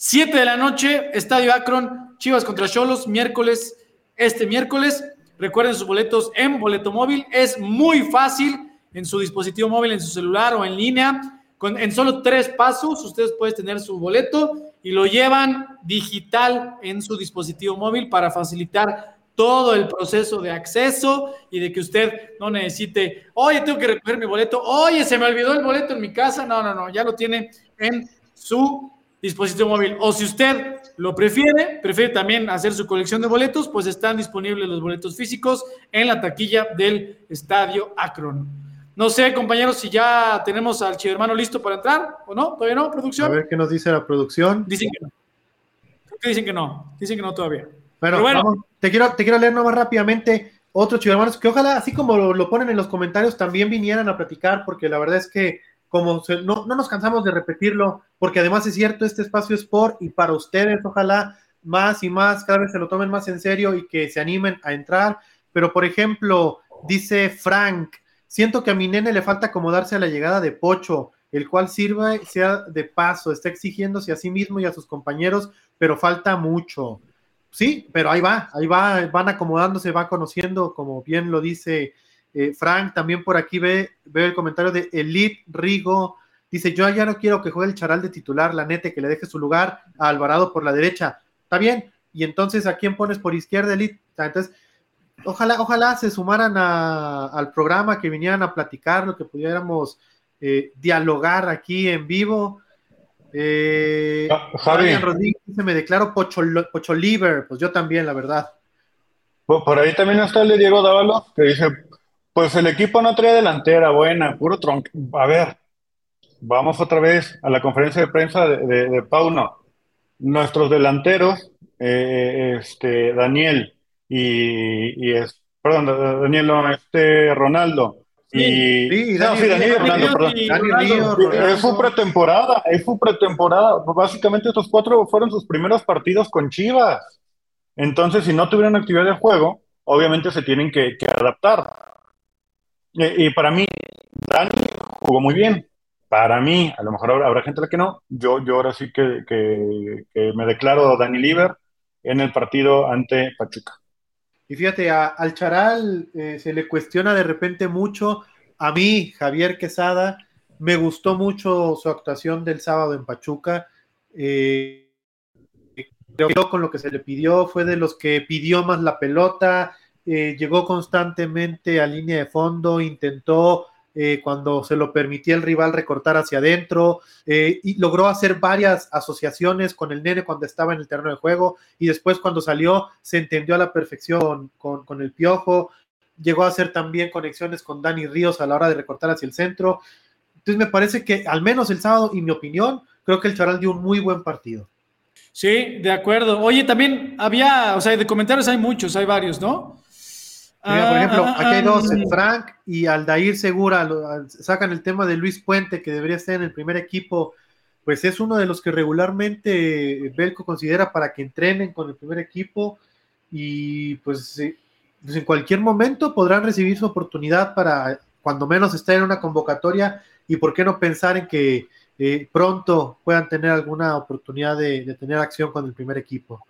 7 de la noche, Estadio Akron, Chivas contra Cholos, miércoles, este miércoles. Recuerden sus boletos en boleto móvil, es muy fácil en su dispositivo móvil, en su celular o en línea en solo tres pasos ustedes pueden tener su boleto y lo llevan digital en su dispositivo móvil para facilitar todo el proceso de acceso y de que usted no necesite, oye, tengo que recoger mi boleto, oye, se me olvidó el boleto en mi casa. No, no, no, ya lo tiene en su dispositivo móvil. O si usted lo prefiere, prefiere también hacer su colección de boletos, pues están disponibles los boletos físicos en la taquilla del Estadio Akron. No sé, compañeros, si ya tenemos al chivermano listo para entrar o no. ¿Todavía no, producción? A ver qué nos dice la producción. Dicen que no. Dicen que no. Dicen que no todavía. Bueno, bueno. te, quiero, te quiero leer nomás rápidamente otros chivermanos que ojalá, así como lo, ponen en los comentarios, también vinieran a platicar, porque la verdad es que como no, no nos cansamos de repetirlo, porque además es cierto, este espacio es por y para ustedes, ojalá más y más, cada vez se lo tomen más en serio y que se animen a entrar. Pero, por ejemplo, dice Frank, Siento que a mi nene le falta acomodarse a la llegada de Pocho, el cual sirva sea de paso, está exigiéndose a sí mismo y a sus compañeros, pero falta mucho. Sí, pero ahí va, ahí va, van acomodándose, va conociendo, como bien lo dice eh, Frank. También por aquí ve, ve el comentario de Elite Rigo. Dice: Yo ya no quiero que juegue el charal de titular, la nete, que le deje su lugar a Alvarado por la derecha. Está bien. Y entonces, ¿a quién pones por izquierda, Elite? Entonces, ojalá, ojalá se sumaran al programa, que vinieran a platicar, lo que pudiéramos eh, dialogar aquí en vivo. Eh, ah, Javi. Rodríguez se me declaro Pocho, Pocho pues yo también, la verdad. Por ahí también está el de Diego Dávalo, que dice, pues el equipo no trae delantera buena, puro tronco. A ver, vamos otra vez a la conferencia de prensa de, de, Pauno. Nuestros delanteros, eh, este, Daniel, y, es, perdón, Daniel, este Ronaldo. y, sí, no, sí, Daniel, Ronaldo, perdón. Es su pretemporada, es su pretemporada. Básicamente estos cuatro fueron sus primeros partidos con Chivas. Entonces, si no tuvieron actividad de juego, obviamente se tienen que, adaptar. Y, para mí, Dani jugó muy bien. Para mí, a lo mejor habrá, gente la que no. Yo, yo ahora sí que, que, me declaro Dani Liver en el partido ante Pachuca. Y fíjate, al Charal eh, se le cuestiona de repente mucho. A mí, Javier Quesada, me gustó mucho su actuación del sábado en Pachuca. Eh, creo que con lo que se le pidió fue de los que pidió más la pelota, eh, llegó constantemente a línea de fondo, intentó eh, cuando se lo permitía el rival recortar hacia adentro, eh, y logró hacer varias asociaciones con el nene cuando estaba en el terreno de juego, y después cuando salió se entendió a la perfección con, el piojo, llegó a hacer también conexiones con Dani Ríos a la hora de recortar hacia el centro. Entonces me parece que al menos el sábado, y mi opinión, creo que el Charal dio un muy buen partido. Sí, de acuerdo. Oye, también había, o sea, de comentarios hay muchos, hay varios, ¿no? Por ejemplo, ah, aquí hay dos, ah. Frank y Aldair Segura sacan el tema de Luis Puente, que debería estar en el primer equipo, pues es uno de los que regularmente Belco considera para que entrenen con el primer equipo y pues, pues, en cualquier momento podrán recibir su oportunidad para cuando menos estar en una convocatoria y por qué no pensar en que eh, pronto puedan tener alguna oportunidad de tener acción con el primer equipo.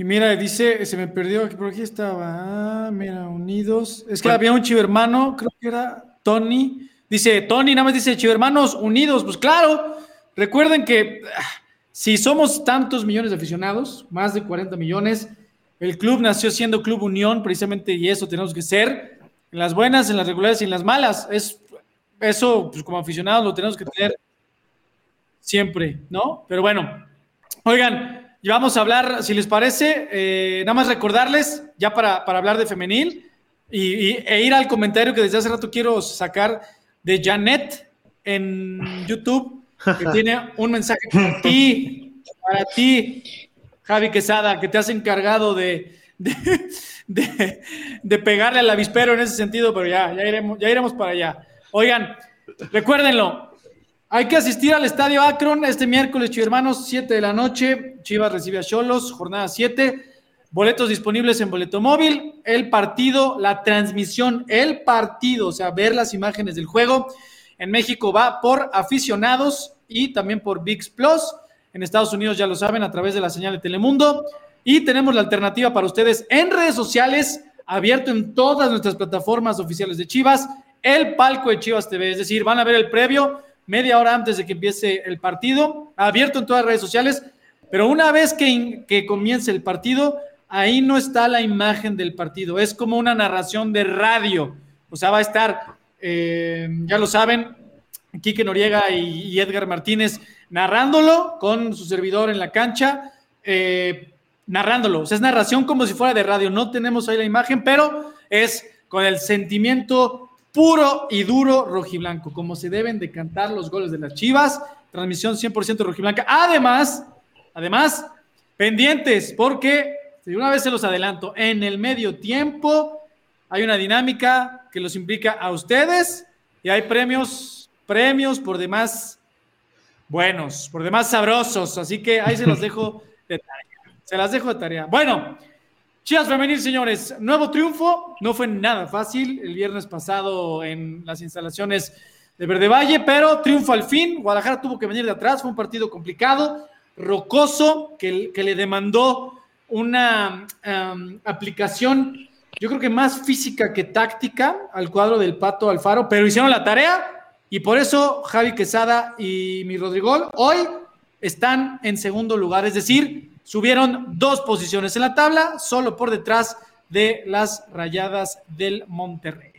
Y mira, dice, se me perdió, por aquí estaba, ah, mira, unidos. Es que había un chivermano, creo que era Tony. Dice, Tony, nada más dice, chivermanos unidos. Pues claro, recuerden que ah, si somos tantos millones de aficionados, más de 40 millones, el club nació siendo Club Unión, precisamente, y eso tenemos que ser, en las buenas, en las regulares y en las malas. Es, eso, pues como aficionados, lo tenemos que tener siempre, ¿no? Pero bueno, oigan, y vamos a hablar, si les parece, eh, nada más recordarles, ya para, hablar de femenil, y, e ir al comentario que desde hace rato quiero sacar de Janet en YouTube, que tiene un mensaje para ti, para ti, Javi Quesada, que te has encargado de, de, pegarle al avispero en ese sentido, pero ya, ya, iremos, ya iremos para allá. Oigan, recuérdenlo, hay que asistir al Estadio Akron este miércoles, hermanos, 7 de la noche. Chivas recibe a Cholos, jornada 7. Boletos disponibles en boleto móvil. El partido, la transmisión, el partido, o sea, ver las imágenes del juego. En México va por aficionados y también por VIX Plus. En Estados Unidos ya lo saben a través de la señal de Telemundo. Y tenemos la alternativa para ustedes en redes sociales, abierto en todas nuestras plataformas oficiales de Chivas, el palco de Chivas TV. Es decir, van a ver el previo media hora antes de que empiece el partido, abierto en todas las redes sociales. Pero una vez que, que comience el partido, ahí no está la imagen del partido, es como una narración de radio. O sea, va a estar, eh, ya lo saben, Quique Noriega y, Edgar Martínez narrándolo con su servidor en la cancha, eh, narrándolo. O sea, es narración como si fuera de radio. No tenemos ahí la imagen, pero es con el sentimiento puro y duro rojiblanco, como se deben de cantar los goles de las Chivas. Transmisión 100% rojiblanca. Además, además, pendientes, porque de una vez se los adelanto, en el medio tiempo hay una dinámica que los implica a ustedes y hay premios, premios por demás buenos, por demás sabrosos. Así que ahí se los dejo de tarea. Se las dejo de tarea. Bueno, Chivas Femenil, señores, nuevo triunfo. No fue nada fácil el viernes pasado en las instalaciones de Verde Valle, pero triunfo al fin. Guadalajara tuvo que venir de atrás, fue un partido complicado, rocoso, que, que le demandó una aplicación, yo creo que más física que táctica al cuadro del Pato Alfaro, pero hicieron la tarea y por eso Javi Quesada y mi Rodrigo hoy están en segundo lugar, es decir, subieron dos posiciones en la tabla, solo por detrás de las rayadas del Monterrey.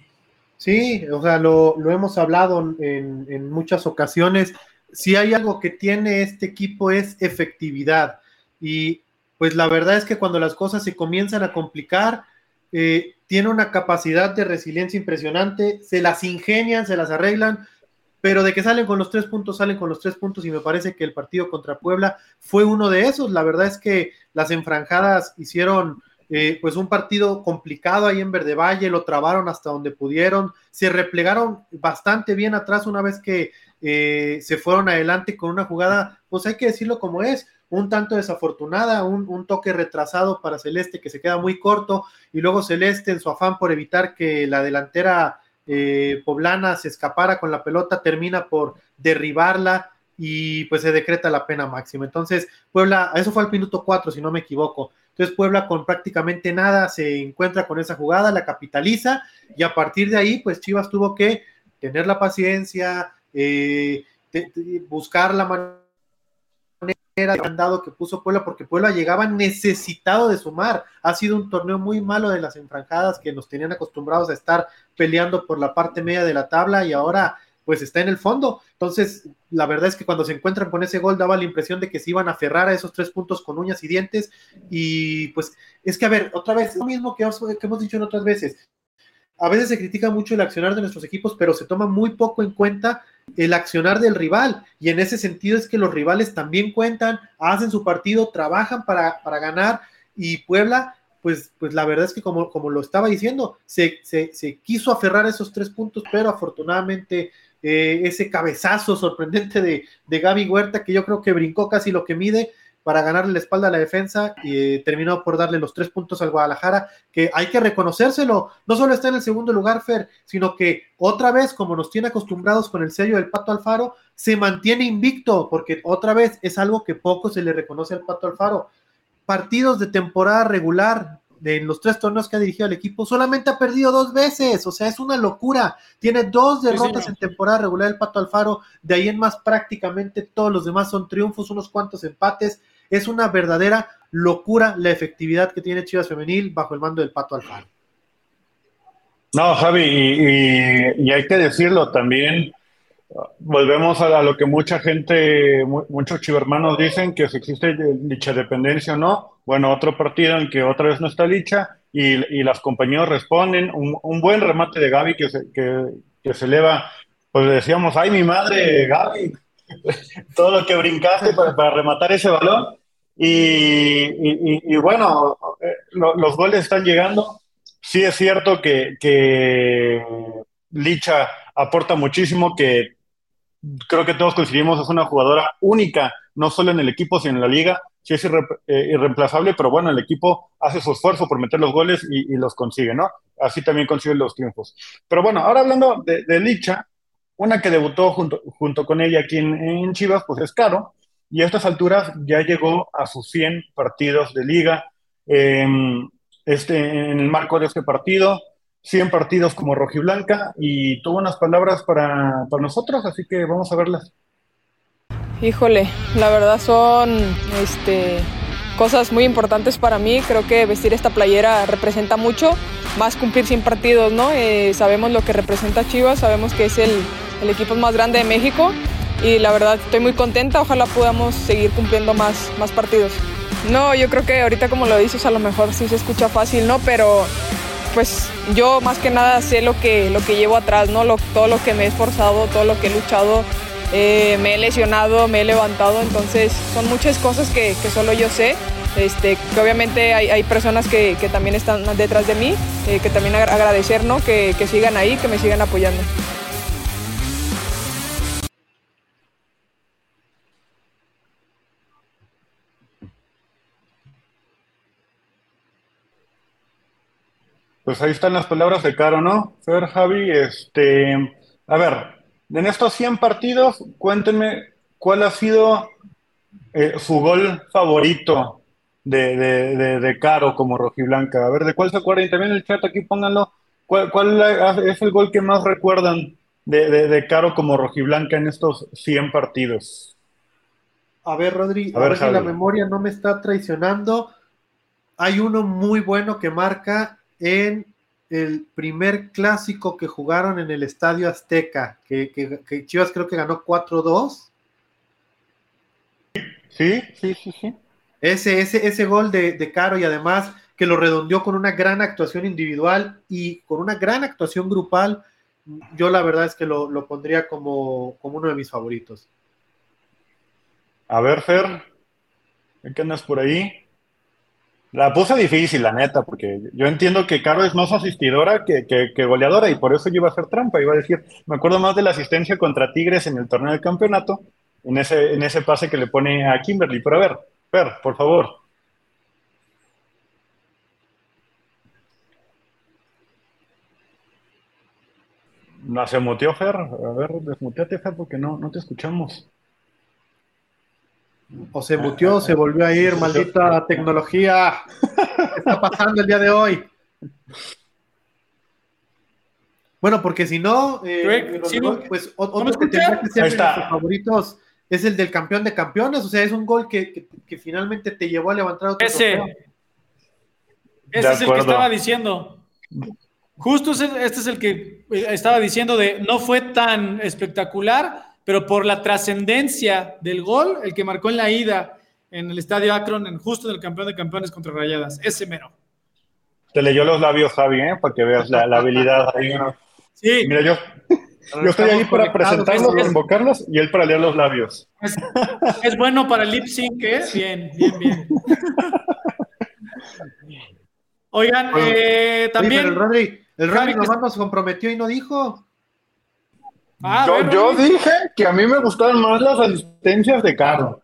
Sí, o sea, lo, hemos hablado en, muchas ocasiones. Si hay algo que tiene este equipo es efectividad. Y pues la verdad es que cuando las cosas se comienzan a complicar, eh, tiene una capacidad de resiliencia impresionante, se las ingenian, se las arreglan, pero de que salen con los tres puntos, salen con los tres puntos y me parece que el partido contra Puebla fue uno de esos. La verdad es que las enfranjadas hicieron eh, pues un partido complicado ahí en Verde Valle, lo trabaron hasta donde pudieron, se replegaron bastante bien atrás una vez que eh, se fueron adelante con una jugada, pues hay que decirlo como es, un tanto desafortunada, un, toque retrasado para Celeste que se queda muy corto y luego Celeste en su afán por evitar que la delantera eh, poblana se escapara con la pelota termina por derribarla y pues se decreta la pena máxima. Entonces Puebla, eso fue al minuto 4 si no me equivoco. Entonces Puebla con prácticamente nada se encuentra con esa jugada, la capitaliza y a partir de ahí pues Chivas tuvo que tener la paciencia, eh, buscar la manera dado que puso Puebla, porque Puebla llegaba necesitado de sumar. Ha sido un torneo muy malo de las enfranjadas que nos tenían acostumbrados a estar peleando por la parte media de la tabla y ahora pues está en el fondo. Entonces, la verdad es que cuando se encuentran con ese gol daba la impresión de que se iban a aferrar a esos tres puntos con uñas y dientes. Y pues es que, a ver, otra vez, lo mismo que, que hemos dicho en otras veces. A veces se critica mucho el accionar de nuestros equipos, pero se toma muy poco en cuenta el accionar del rival. Y en ese sentido es que los rivales también cuentan, hacen su partido, trabajan para, ganar. Y Puebla, pues, pues la verdad es que como, como lo estaba diciendo, se, quiso aferrar a esos tres puntos, pero afortunadamente eh, ese cabezazo sorprendente de, de Gaby Huerta, que yo creo que brincó casi lo que mide, para ganarle la espalda a la defensa y terminó por darle los tres puntos al Guadalajara, que hay que reconocérselo, no solo está en el segundo lugar, Fer, sino que otra vez, como nos tiene acostumbrados con el sello del Pato Alfaro, se mantiene invicto, porque otra vez es algo que poco se le reconoce al Pato Alfaro. Partidos de temporada regular, de en los tres torneos que ha dirigido al equipo, solamente ha perdido dos veces, o sea, es una locura. Tiene dos derrotas en temporada regular el Pato Alfaro, de ahí en más prácticamente todos los demás son triunfos, unos cuantos empates. Es una verdadera locura la efectividad que tiene Chivas Femenil bajo el mando del Pato Alfaro. No, Javi, y, hay que decirlo también, volvemos a, lo que mucha gente, muchos chivermanos dicen, que si existe dicha dependencia o no. Bueno, otro partido en que otra vez no está dicha y, y las compañías responden. Un, buen remate de Gaby que se, que, se eleva, pues decíamos, ay, mi madre, Gaby, todo lo que brincaste para, rematar ese balón. Y, bueno, eh, los goles están llegando. Sí es cierto que, Licha aporta muchísimo, que creo que todos coincidimos, es una jugadora única, no solo en el equipo, sino en la liga. Sí es eh, irreemplazable, pero bueno, el equipo hace su esfuerzo por meter los goles y, los consigue, ¿no? Así también consigue los triunfos. Pero bueno, ahora hablando de, Licha, una que debutó junto, junto con ella aquí en, Chivas, pues es Caro, y a estas alturas ya llegó a sus 100 partidos de liga. Em, este, en el marco de este partido, 100 partidos como rojiblanca y tuvo unas palabras para, para nosotros, así que vamos a verlas. Híjole, la verdad son este, cosas muy importantes para mí. Creo que vestir esta playera representa mucho, más cumplir 100 partidos, ¿no? Eh, sabemos lo que representa Chivas, sabemos que es el, el, equipo más grande de México y la verdad estoy muy contenta. Ojalá podamos seguir cumpliendo más, más partidos. No, yo creo que ahorita como lo dices a lo mejor sí se escucha fácil, ¿no? Pero pues yo más que nada sé lo que, lo que llevo atrás, ¿no? todo lo que me he esforzado, todo lo que he luchado, eh, me he lesionado, me he levantado, entonces son muchas cosas que, solo yo sé. Este, que obviamente hay, personas que, también están detrás de mí, eh, que también agradecer, ¿no? Que, que sigan ahí, que me sigan apoyando. Pues ahí están las palabras de Caro, ¿no? Fer, Javi, este, a ver, en estos 100 partidos, cuéntenme cuál ha sido eh, su gol favorito de, Caro como rojiblanca. A ver, ¿de cuál se acuerdan? Y también en el chat aquí pónganlo. ¿Cuál, es el gol que más recuerdan de, Caro como rojiblanca en estos 100 partidos? A ver, Rodri, a, ver, si la memoria no me está traicionando. Hay uno muy bueno que marca en el primer clásico que jugaron en el Estadio Azteca, que, Chivas creo que ganó 4-2. Sí, sí, sí, sí. Ese, ese, ese gol de, Caro y además que lo redondeó con una gran actuación individual y con una gran actuación grupal, yo la verdad es que lo, pondría como, como, uno de mis favoritos. A ver, Fer, ¿qué andas por ahí? La puse difícil, la neta, porque yo entiendo que Caro es más asistidora que, que, goleadora y por eso yo iba a hacer trampa. Iba a decir, me acuerdo más de la asistencia contra Tigres en el torneo del campeonato, en ese, en ese pase que le pone a Kimberly. Pero a ver, Fer, por favor. No se muteó Fer. A ver, desmuteate Fer porque no, no te escuchamos. O se mutió, o se volvió a ir, maldita tecnología. ¿Qué está pasando el día de hoy? Bueno, porque si no, eh, pues otros que tendrían que ser mis favoritos es el del campeón de campeones, o sea, es un gol que, finalmente te llevó a levantar otro Ese, ese es el que estaba diciendo. Justo este es el que eh, estaba diciendo de no fue tan espectacular, pero por la trascendencia del gol, el que marcó en la ida en el estadio Akron, en justo en el campeón de campeones contra Rayadas, ese mero. Te leyó los labios, Javi, ¿eh? para que veas la, habilidad ahí. Sí. Mira, yo, yo estoy ahí para presentarlos, para invocarlos y él para leer los labios. Es, bueno para el lip sync, ¿eh? Bien, bien, bien. Oigan, eh, también. el Rodri, el Rodri nomás nos comprometió y no dijo. Ah, yo, dije que a mí me gustaban más las asistencias de carro.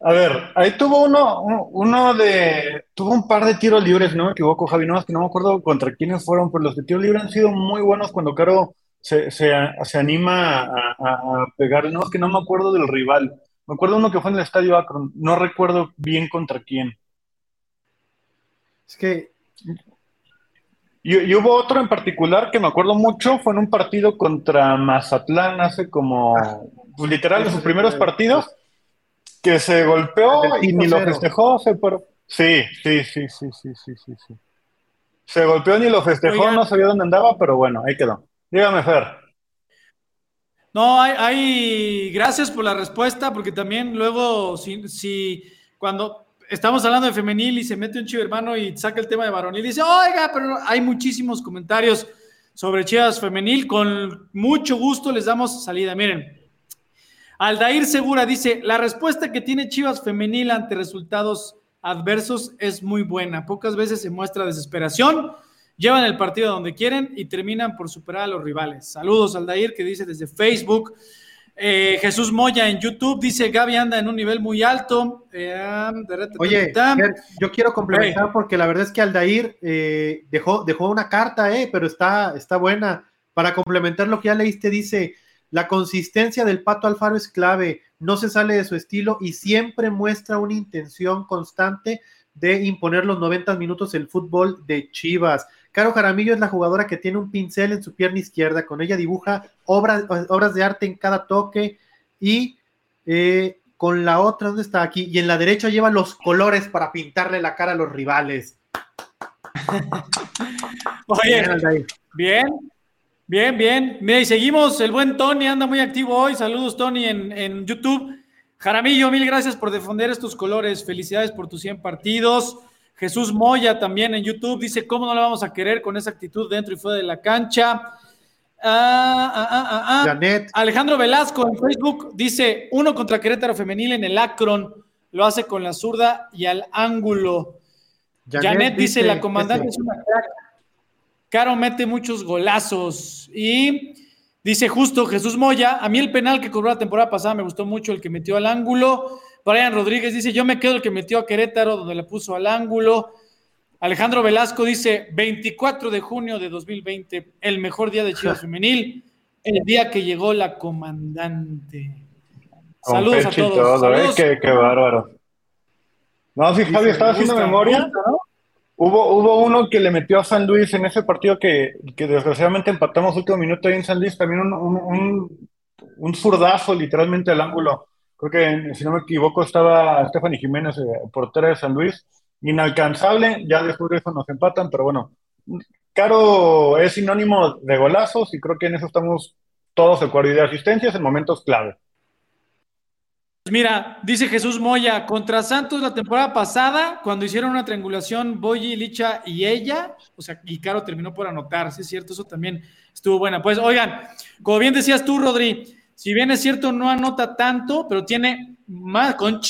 a ver, ahí tuvo uno, uno de, tuvo un par de tiros libres, no me equivoco, Javi, no, es que no me acuerdo contra quiénes fueron, pero los de tiros libres han sido muy buenos cuando Caro se, se, anima a, pegar, no, es que no me acuerdo del rival. Me acuerdo uno que fue en el estadio Akron, no recuerdo bien contra quién. Es que y, hubo otro en particular que me acuerdo mucho, fue en un partido contra Mazatlán hace como, pues, literal, en sus primeros partidos, que se golpeó y ni lo festejó, se Sí, sí, sí, sí, sí, sí, sí, sí. Se golpeó ni lo festejó, no sabía dónde andaba, pero bueno, ahí quedó. Dígame, Fer. No, hay, gracias por la respuesta, porque también luego, si, si, cuando estamos hablando de femenil y se mete un chivo hermano y saca el tema de varonil, dice, oiga, pero hay muchísimos comentarios sobre Chivas femenil, con mucho gusto les damos salida. Miren, Aldair Segura dice, la respuesta que tiene Chivas femenil ante resultados adversos es muy buena, pocas veces se muestra desesperación llevan el partido donde quieren y terminan por superar a los rivales. Saludos al Dair que dice desde Facebook. Eh, Jesús Moya en YouTube dice Gaby anda en un nivel muy alto. Eh, Oye, yo quiero complementar porque la verdad es que Aldair eh, dejó, dejó una carta, eh, pero está, está buena. Para complementar lo que ya leíste, dice: La consistencia del Pato Alfaro es clave, no se sale de su estilo y siempre muestra una intención constante de imponer los 90 minutos el fútbol de Chivas. Caro Jaramillo es la jugadora que tiene un pincel en su pierna izquierda, con ella dibuja obras, obras de arte en cada toque y eh, con la otra, ¿dónde está aquí? Y en la derecha lleva los colores para pintarle la cara a los rivales. Oye, bien, bien, bien. Mira, y seguimos, el buen Tony anda muy activo hoy. Saludos, Tony, en, en YouTube. Jaramillo, mil gracias por defender estos colores. Felicidades por tus 100 partidos. Jesús Moya también en YouTube dice, ¿cómo no la vamos a querer con esa actitud dentro y fuera de la cancha? Ah, ah, ah, Alejandro Velasco en Facebook dice, uno contra Querétaro Femenil en el Acron, lo hace con la zurda y al ángulo. Janet, dice, la comandante es una crack. Caro mete muchos golazos. Y dice justo Jesús Moya, a mí el penal que cobró la temporada pasada me gustó mucho, el que metió al ángulo. Brian Rodríguez dice, yo me quedo el que metió a Querétaro, donde le puso al ángulo. Alejandro Velasco dice, 24 de junio de 2020, el mejor día de Chivas Femenil, el día que llegó la comandante. Saludos a todos. ¿eh? Qué, bárbaro. No, sí, Javi, estaba haciendo memoria. Hubo, hubo uno que le metió a San Luis en ese partido que, desgraciadamente empatamos último minuto ahí en San Luis, también un, un, un, un zurdazo literalmente al ángulo creo que si no me equivoco estaba Stephanie Jiménez, eh, portera de San Luis, inalcanzable, ya después de eso nos empatan, pero bueno, Caro es sinónimo de golazos y creo que en eso estamos todos de acuerdo y de asistencias en momentos clave. Pues mira, dice Jesús Moya, contra Santos la temporada pasada, cuando hicieron una triangulación, Boyi, Licha y ella, o sea, y Caro terminó por anotar, sí es cierto, eso también estuvo buena. Pues oigan, como bien decías tú, Rodri, si bien es cierto, no anota tanto, pero tiene más, con,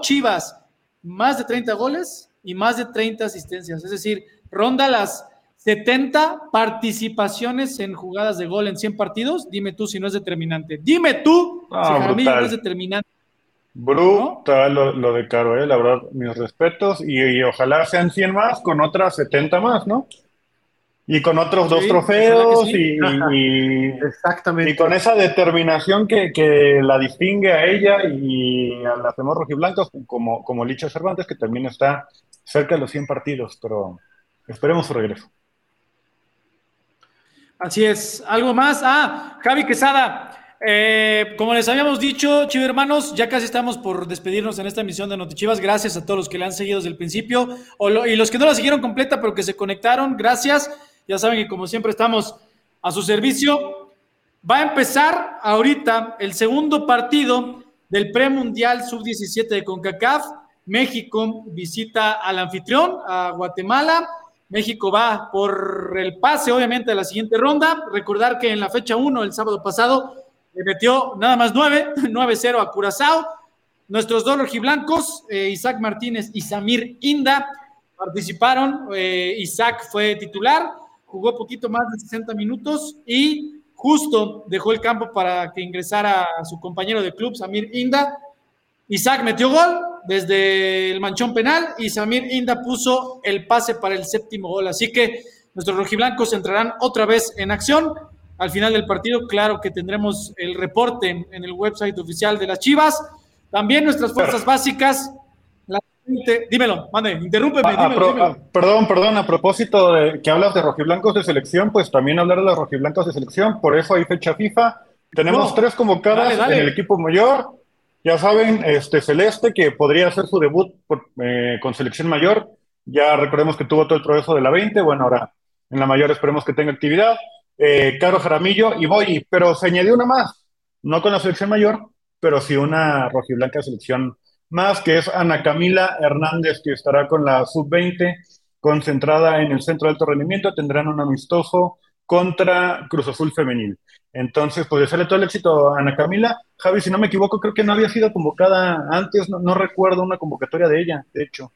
Chivas, más de 30 goles y más de 30 asistencias. Es decir, ronda las 70 participaciones en jugadas de gol en 100 partidos. Dime tú si no es determinante. Dime tú si Jaramillo no es determinante. Brutal lo, de Caro, eh, la verdad, mis respetos. Y, y, ojalá sean 100 más con otras 70 más, ¿no? Y con otros dos trofeos y, Exactamente. y con esa determinación que, la distingue a ella y a las demás rojiblancos, como, como Licha Cervantes, que también está cerca de los 100 partidos, pero esperemos su regreso. Así es. ¿Algo más? Ah, Javi Quesada. Eh, como les habíamos dicho, Chivo hermanos, ya casi estamos por despedirnos en esta emisión de Notichivas. Gracias a todos los que la han seguido desde el principio y los que no la siguieron completa, pero que se conectaron. Gracias. Ya saben que como siempre estamos a su servicio. Va a empezar ahorita el segundo partido del premundial sub-17 de CONCACAF. México visita al anfitrión, a Guatemala. México va por el pase, obviamente, a la siguiente ronda. Recordar que en la fecha 1, el sábado pasado, le metió nada más 9, 9-0 a Curazao. Nuestros dos rojiblancos, eh, Isaac Martínez y Samir Inda, participaron. Eh, Isaac fue titular jugó poquito más de 60 minutos y justo dejó el campo para que ingresara su compañero de club, Samir Inda. Isaac metió gol desde el manchón penal y Samir Inda puso el pase para el séptimo gol. Así que nuestros rojiblancos entrarán otra vez en acción. Al final del partido, claro que tendremos el reporte en el website oficial de las Chivas. También nuestras fuerzas básicas dímelo, mande, interrúmpeme. perdón, perdón, a propósito de que hablas de rojiblancos de selección, pues también hablar de los rojiblancos de selección, por eso hay fecha FIFA. Tenemos tres convocadas en el equipo mayor. Ya saben, este Celeste, que podría hacer su debut eh, con selección mayor. Ya recordemos que tuvo todo el proceso de la 20. Bueno, ahora en la mayor esperemos que tenga actividad. eh, Caro Jaramillo y Boyi, pero se añadió una más, no con la selección mayor, pero sí una rojiblanca selección más, que es Ana Camila Hernández, que estará con la sub-20 concentrada en el centro de alto rendimiento, tendrán un amistoso contra Cruz Azul Femenil. Entonces, pues desearle todo el éxito a Ana Camila. Javi, si no me equivoco, creo que no había sido convocada antes, no, recuerdo una convocatoria de ella, de hecho.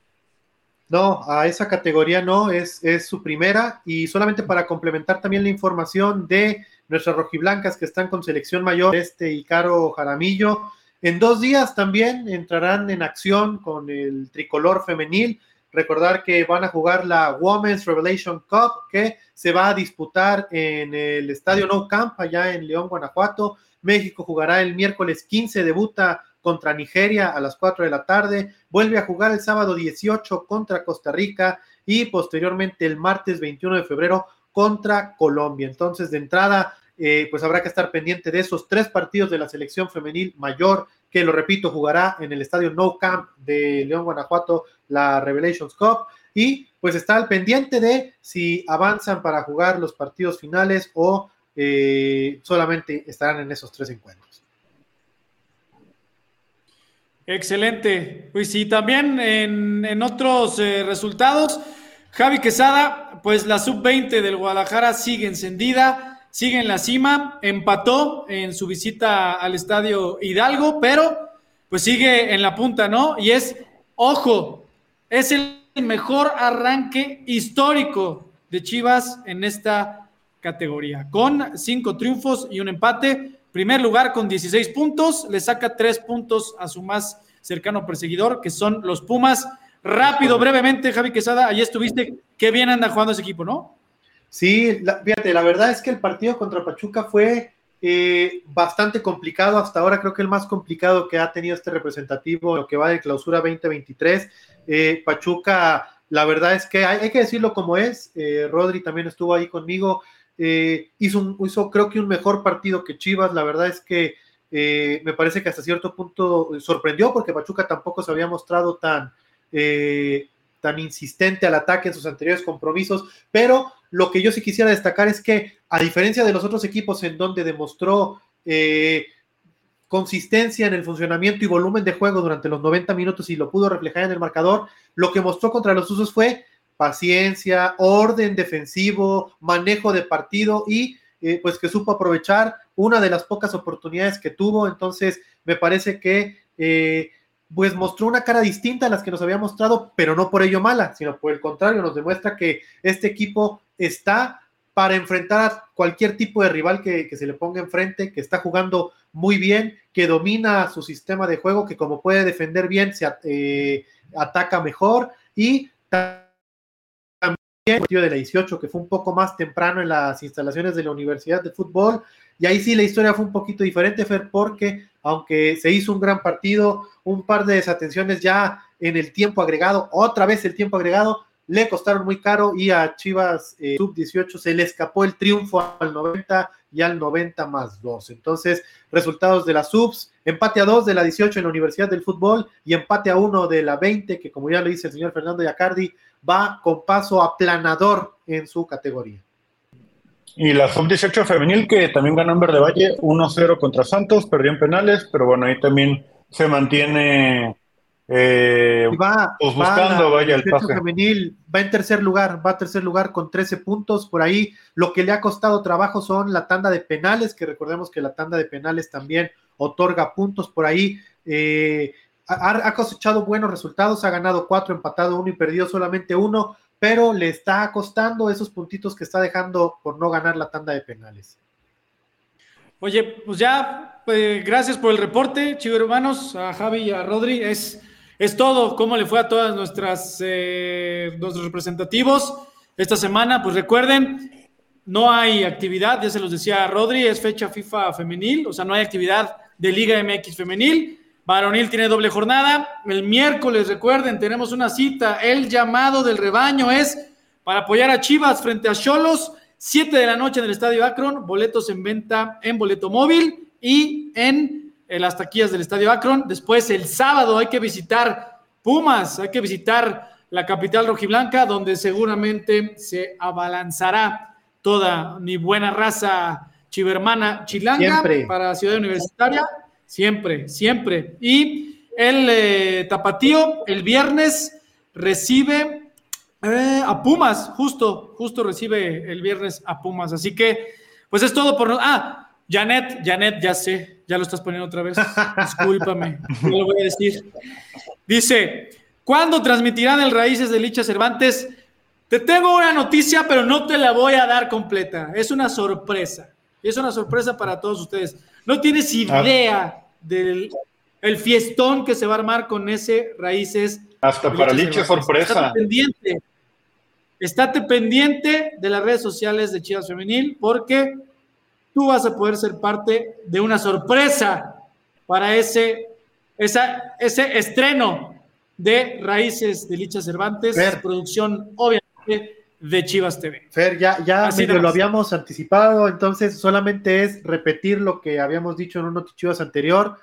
No, a esa categoría no, es, es su primera. Y solamente para complementar también la información de nuestras rojiblancas que están con selección mayor, este y Caro Jaramillo. En dos días también entrarán en acción con el tricolor femenil. Recordar que van a jugar la Women's Revelation Cup que se va a disputar en el Estadio No Camp allá en León, Guanajuato. México jugará el miércoles 15, debuta contra Nigeria a las 4 de la tarde, vuelve a jugar el sábado 18 contra Costa Rica y posteriormente el martes 21 de febrero contra Colombia. Entonces, de entrada, eh, pues habrá que estar pendiente de esos tres partidos de la selección femenil mayor, que lo repito, jugará en el estadio No Camp de León, Guanajuato, la Revelations Cup. Y pues está al pendiente de si avanzan para jugar los partidos finales o eh, solamente estarán en esos tres encuentros. Excelente. Pues sí, también en, otros eh, resultados, Javi Quesada, pues la sub-20 del Guadalajara sigue encendida, sigue en la cima, empató en su visita al estadio Hidalgo, pero pues sigue en la punta, ¿no? Y es, ojo, es el mejor arranque histórico de Chivas en esta categoría, con cinco triunfos y un empate. Primer lugar con 16 puntos, le saca tres puntos a su más cercano perseguidor, que son los Pumas. Rápido, brevemente, Javi Quesada, allí estuviste, qué bien anda jugando ese equipo, ¿no? Sí, fíjate, la verdad es que el partido contra Pachuca fue eh, bastante complicado, hasta ahora creo que el más complicado que ha tenido este representativo, lo que va de clausura 2023. Eh, Pachuca, la verdad es que hay, que decirlo como es, eh, Rodri también estuvo ahí conmigo, hizo, hizo creo que un mejor partido que Chivas, la verdad es que eh, me parece que hasta cierto punto sorprendió porque Pachuca tampoco se había mostrado tan, eh, tan insistente al ataque en sus anteriores compromisos, pero lo que yo sí quisiera destacar es que a diferencia de los otros equipos en donde demostró eh, consistencia en el funcionamiento y volumen de juego durante los 90 minutos y lo pudo reflejar en el marcador, lo que mostró contra los usos fue paciencia, orden defensivo, manejo de partido y eh, pues que supo aprovechar una de las pocas oportunidades que tuvo, entonces me parece que eh, pues mostró una cara distinta a las que nos había mostrado, pero no por ello mala, sino por el contrario, nos demuestra que este equipo está para enfrentar a cualquier tipo de rival que, se le ponga enfrente, que está jugando muy bien, que domina su sistema de juego, que como puede defender bien, se eh, ataca mejor y el partido de la 18, que fue un poco más temprano en las instalaciones de la Universidad de Fútbol. Y ahí sí la historia fue un poquito diferente, Fer, porque aunque se hizo un gran partido, un par de desatenciones ya en el tiempo agregado, otra vez el tiempo agregado, le costaron muy caro y a Chivas eh, Sub-18 se le escapó el triunfo al 90 y al 90 más 2. Entonces, resultados de las Subs, empate a 2 de la 18 en la Universidad del Fútbol y empate a 1 de la 20, que como ya lo dice el señor Fernando Yacardi, va con paso aplanador en su categoría. Y la sub-18 femenil que también ganó en Verde Valle 1-0 contra Santos, perdió en penales, pero bueno, ahí también se mantiene eh, va, pues buscando, vaya el pase. femenil, va en tercer lugar, va a tercer lugar con 13 puntos. Por ahí lo que le ha costado trabajo son la tanda de penales, que recordemos que la tanda de penales también otorga puntos por ahí. Eh, ha, cosechado buenos resultados, ha ganado cuatro, empatado uno y perdido solamente uno, pero le está costando esos puntitos que está dejando por no ganar la tanda de penales. Oye, pues ya, pues, gracias por el reporte, chicos hermanos, a Javi y a Rodri. Es, es todo, cómo le fue a todas nuestras eh, nuestros representativos esta semana. Pues recuerden, no hay actividad, ya se los decía Rodri, es fecha FIFA femenil, o sea, no hay actividad de Liga MX femenil. Varonil tiene doble jornada. El miércoles, recuerden, tenemos una cita. El llamado del rebaño es para apoyar a Chivas frente a Cholos. 7 de la noche en el Estadio Akron. Boletos en venta en boleto móvil y en, las taquillas del Estadio Akron. Después, el sábado, hay que visitar Pumas, hay que visitar la capital rojiblanca, donde seguramente se abalanzará toda mi buena raza chivermana chilanga para Ciudad Universitaria. Siempre, siempre. Y el eh, Tapatío el viernes recibe eh, a Pumas, justo, justo recibe el viernes a Pumas. Así que, pues es todo por... Ah, Janet, Janet, ya sé, ya lo estás poniendo otra vez. Discúlpame, no lo voy a decir. Dice, ¿cuándo transmitirán el Raíces de Licha Cervantes? Te tengo una noticia, pero no te la voy a dar completa. Es una sorpresa. Es una sorpresa para todos ustedes. No tienes idea del el fiestón que se va a armar con ese Raíces. Hasta para Licha sorpresa. Estate pendiente. Estate pendiente de las redes sociales de Chivas Femenil porque tú vas a poder ser parte de una sorpresa para ese, esa, ese estreno de Raíces de Licha Cervantes, producción obviamente de Chivas TV. Fer, ya, ya lo habíamos anticipado, entonces solamente es repetir lo que habíamos dicho en un Chivas anterior.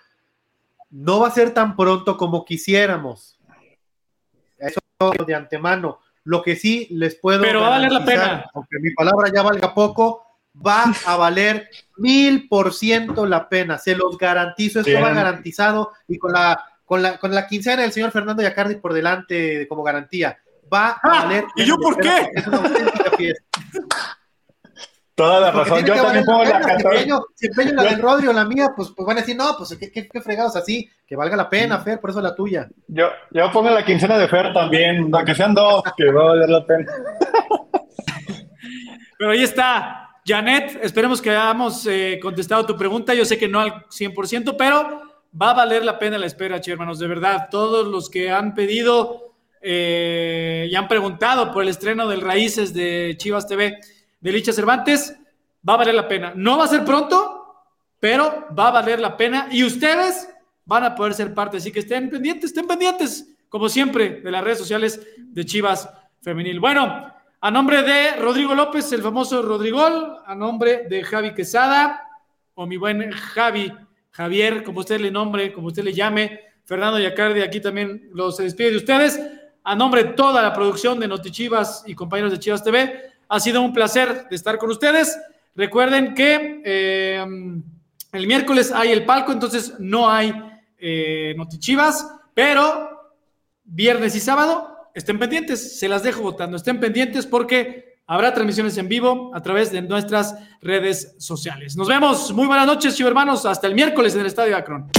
No va a ser tan pronto como quisiéramos. Eso de antemano. Lo que sí les puedo. Pero va a valer la pena. Aunque mi palabra ya valga poco, va a valer mil por ciento la pena, se los garantizo, esto va garantizado y con la, con la, con la quincena del señor Fernando Yacardi por delante como garantía, va a ah, valer. ¿Y yo por qué? Toda la razón, yo también pongo la Si empeño la del Rodri o la mía, pues, pues van a decir, no, pues qué, qué, fregados así, que valga la pena, Fer, por eso la tuya. Yo, yo pongo la quincena de Fer también, aunque sean dos, que va a valer la pena. Pero ahí está, Janet, esperemos que hayamos eh, contestado tu pregunta. Yo sé que no al 100%, pero va a valer la pena la espera, hermanos. De verdad, todos los que han pedido eh, y han preguntado por el estreno del Raíces de Chivas TV de Licha Cervantes, va a valer la pena. No va a ser pronto, pero va a valer la pena y ustedes van a poder ser parte. Así que estén pendientes, estén pendientes, como siempre, de las redes sociales de Chivas Femenil. Bueno, a nombre de Rodrigo López, el famoso Rodrigol, a nombre de Javi Quesada, o mi buen Javi, Javier, como usted le nombre, como usted le llame, Fernando Yacardi, aquí también los despide de ustedes. A nombre de toda la producción de Notichivas y compañeros de Chivas TV, ha sido un placer estar con ustedes. Recuerden que eh, el miércoles hay el palco, entonces no hay eh, Notichivas, pero viernes y sábado estén pendientes, se las dejo votando, estén pendientes porque habrá transmisiones en vivo a través de nuestras redes sociales. Nos vemos, muy buenas noches, chivo hermanos, hasta el miércoles en el Estadio Akron.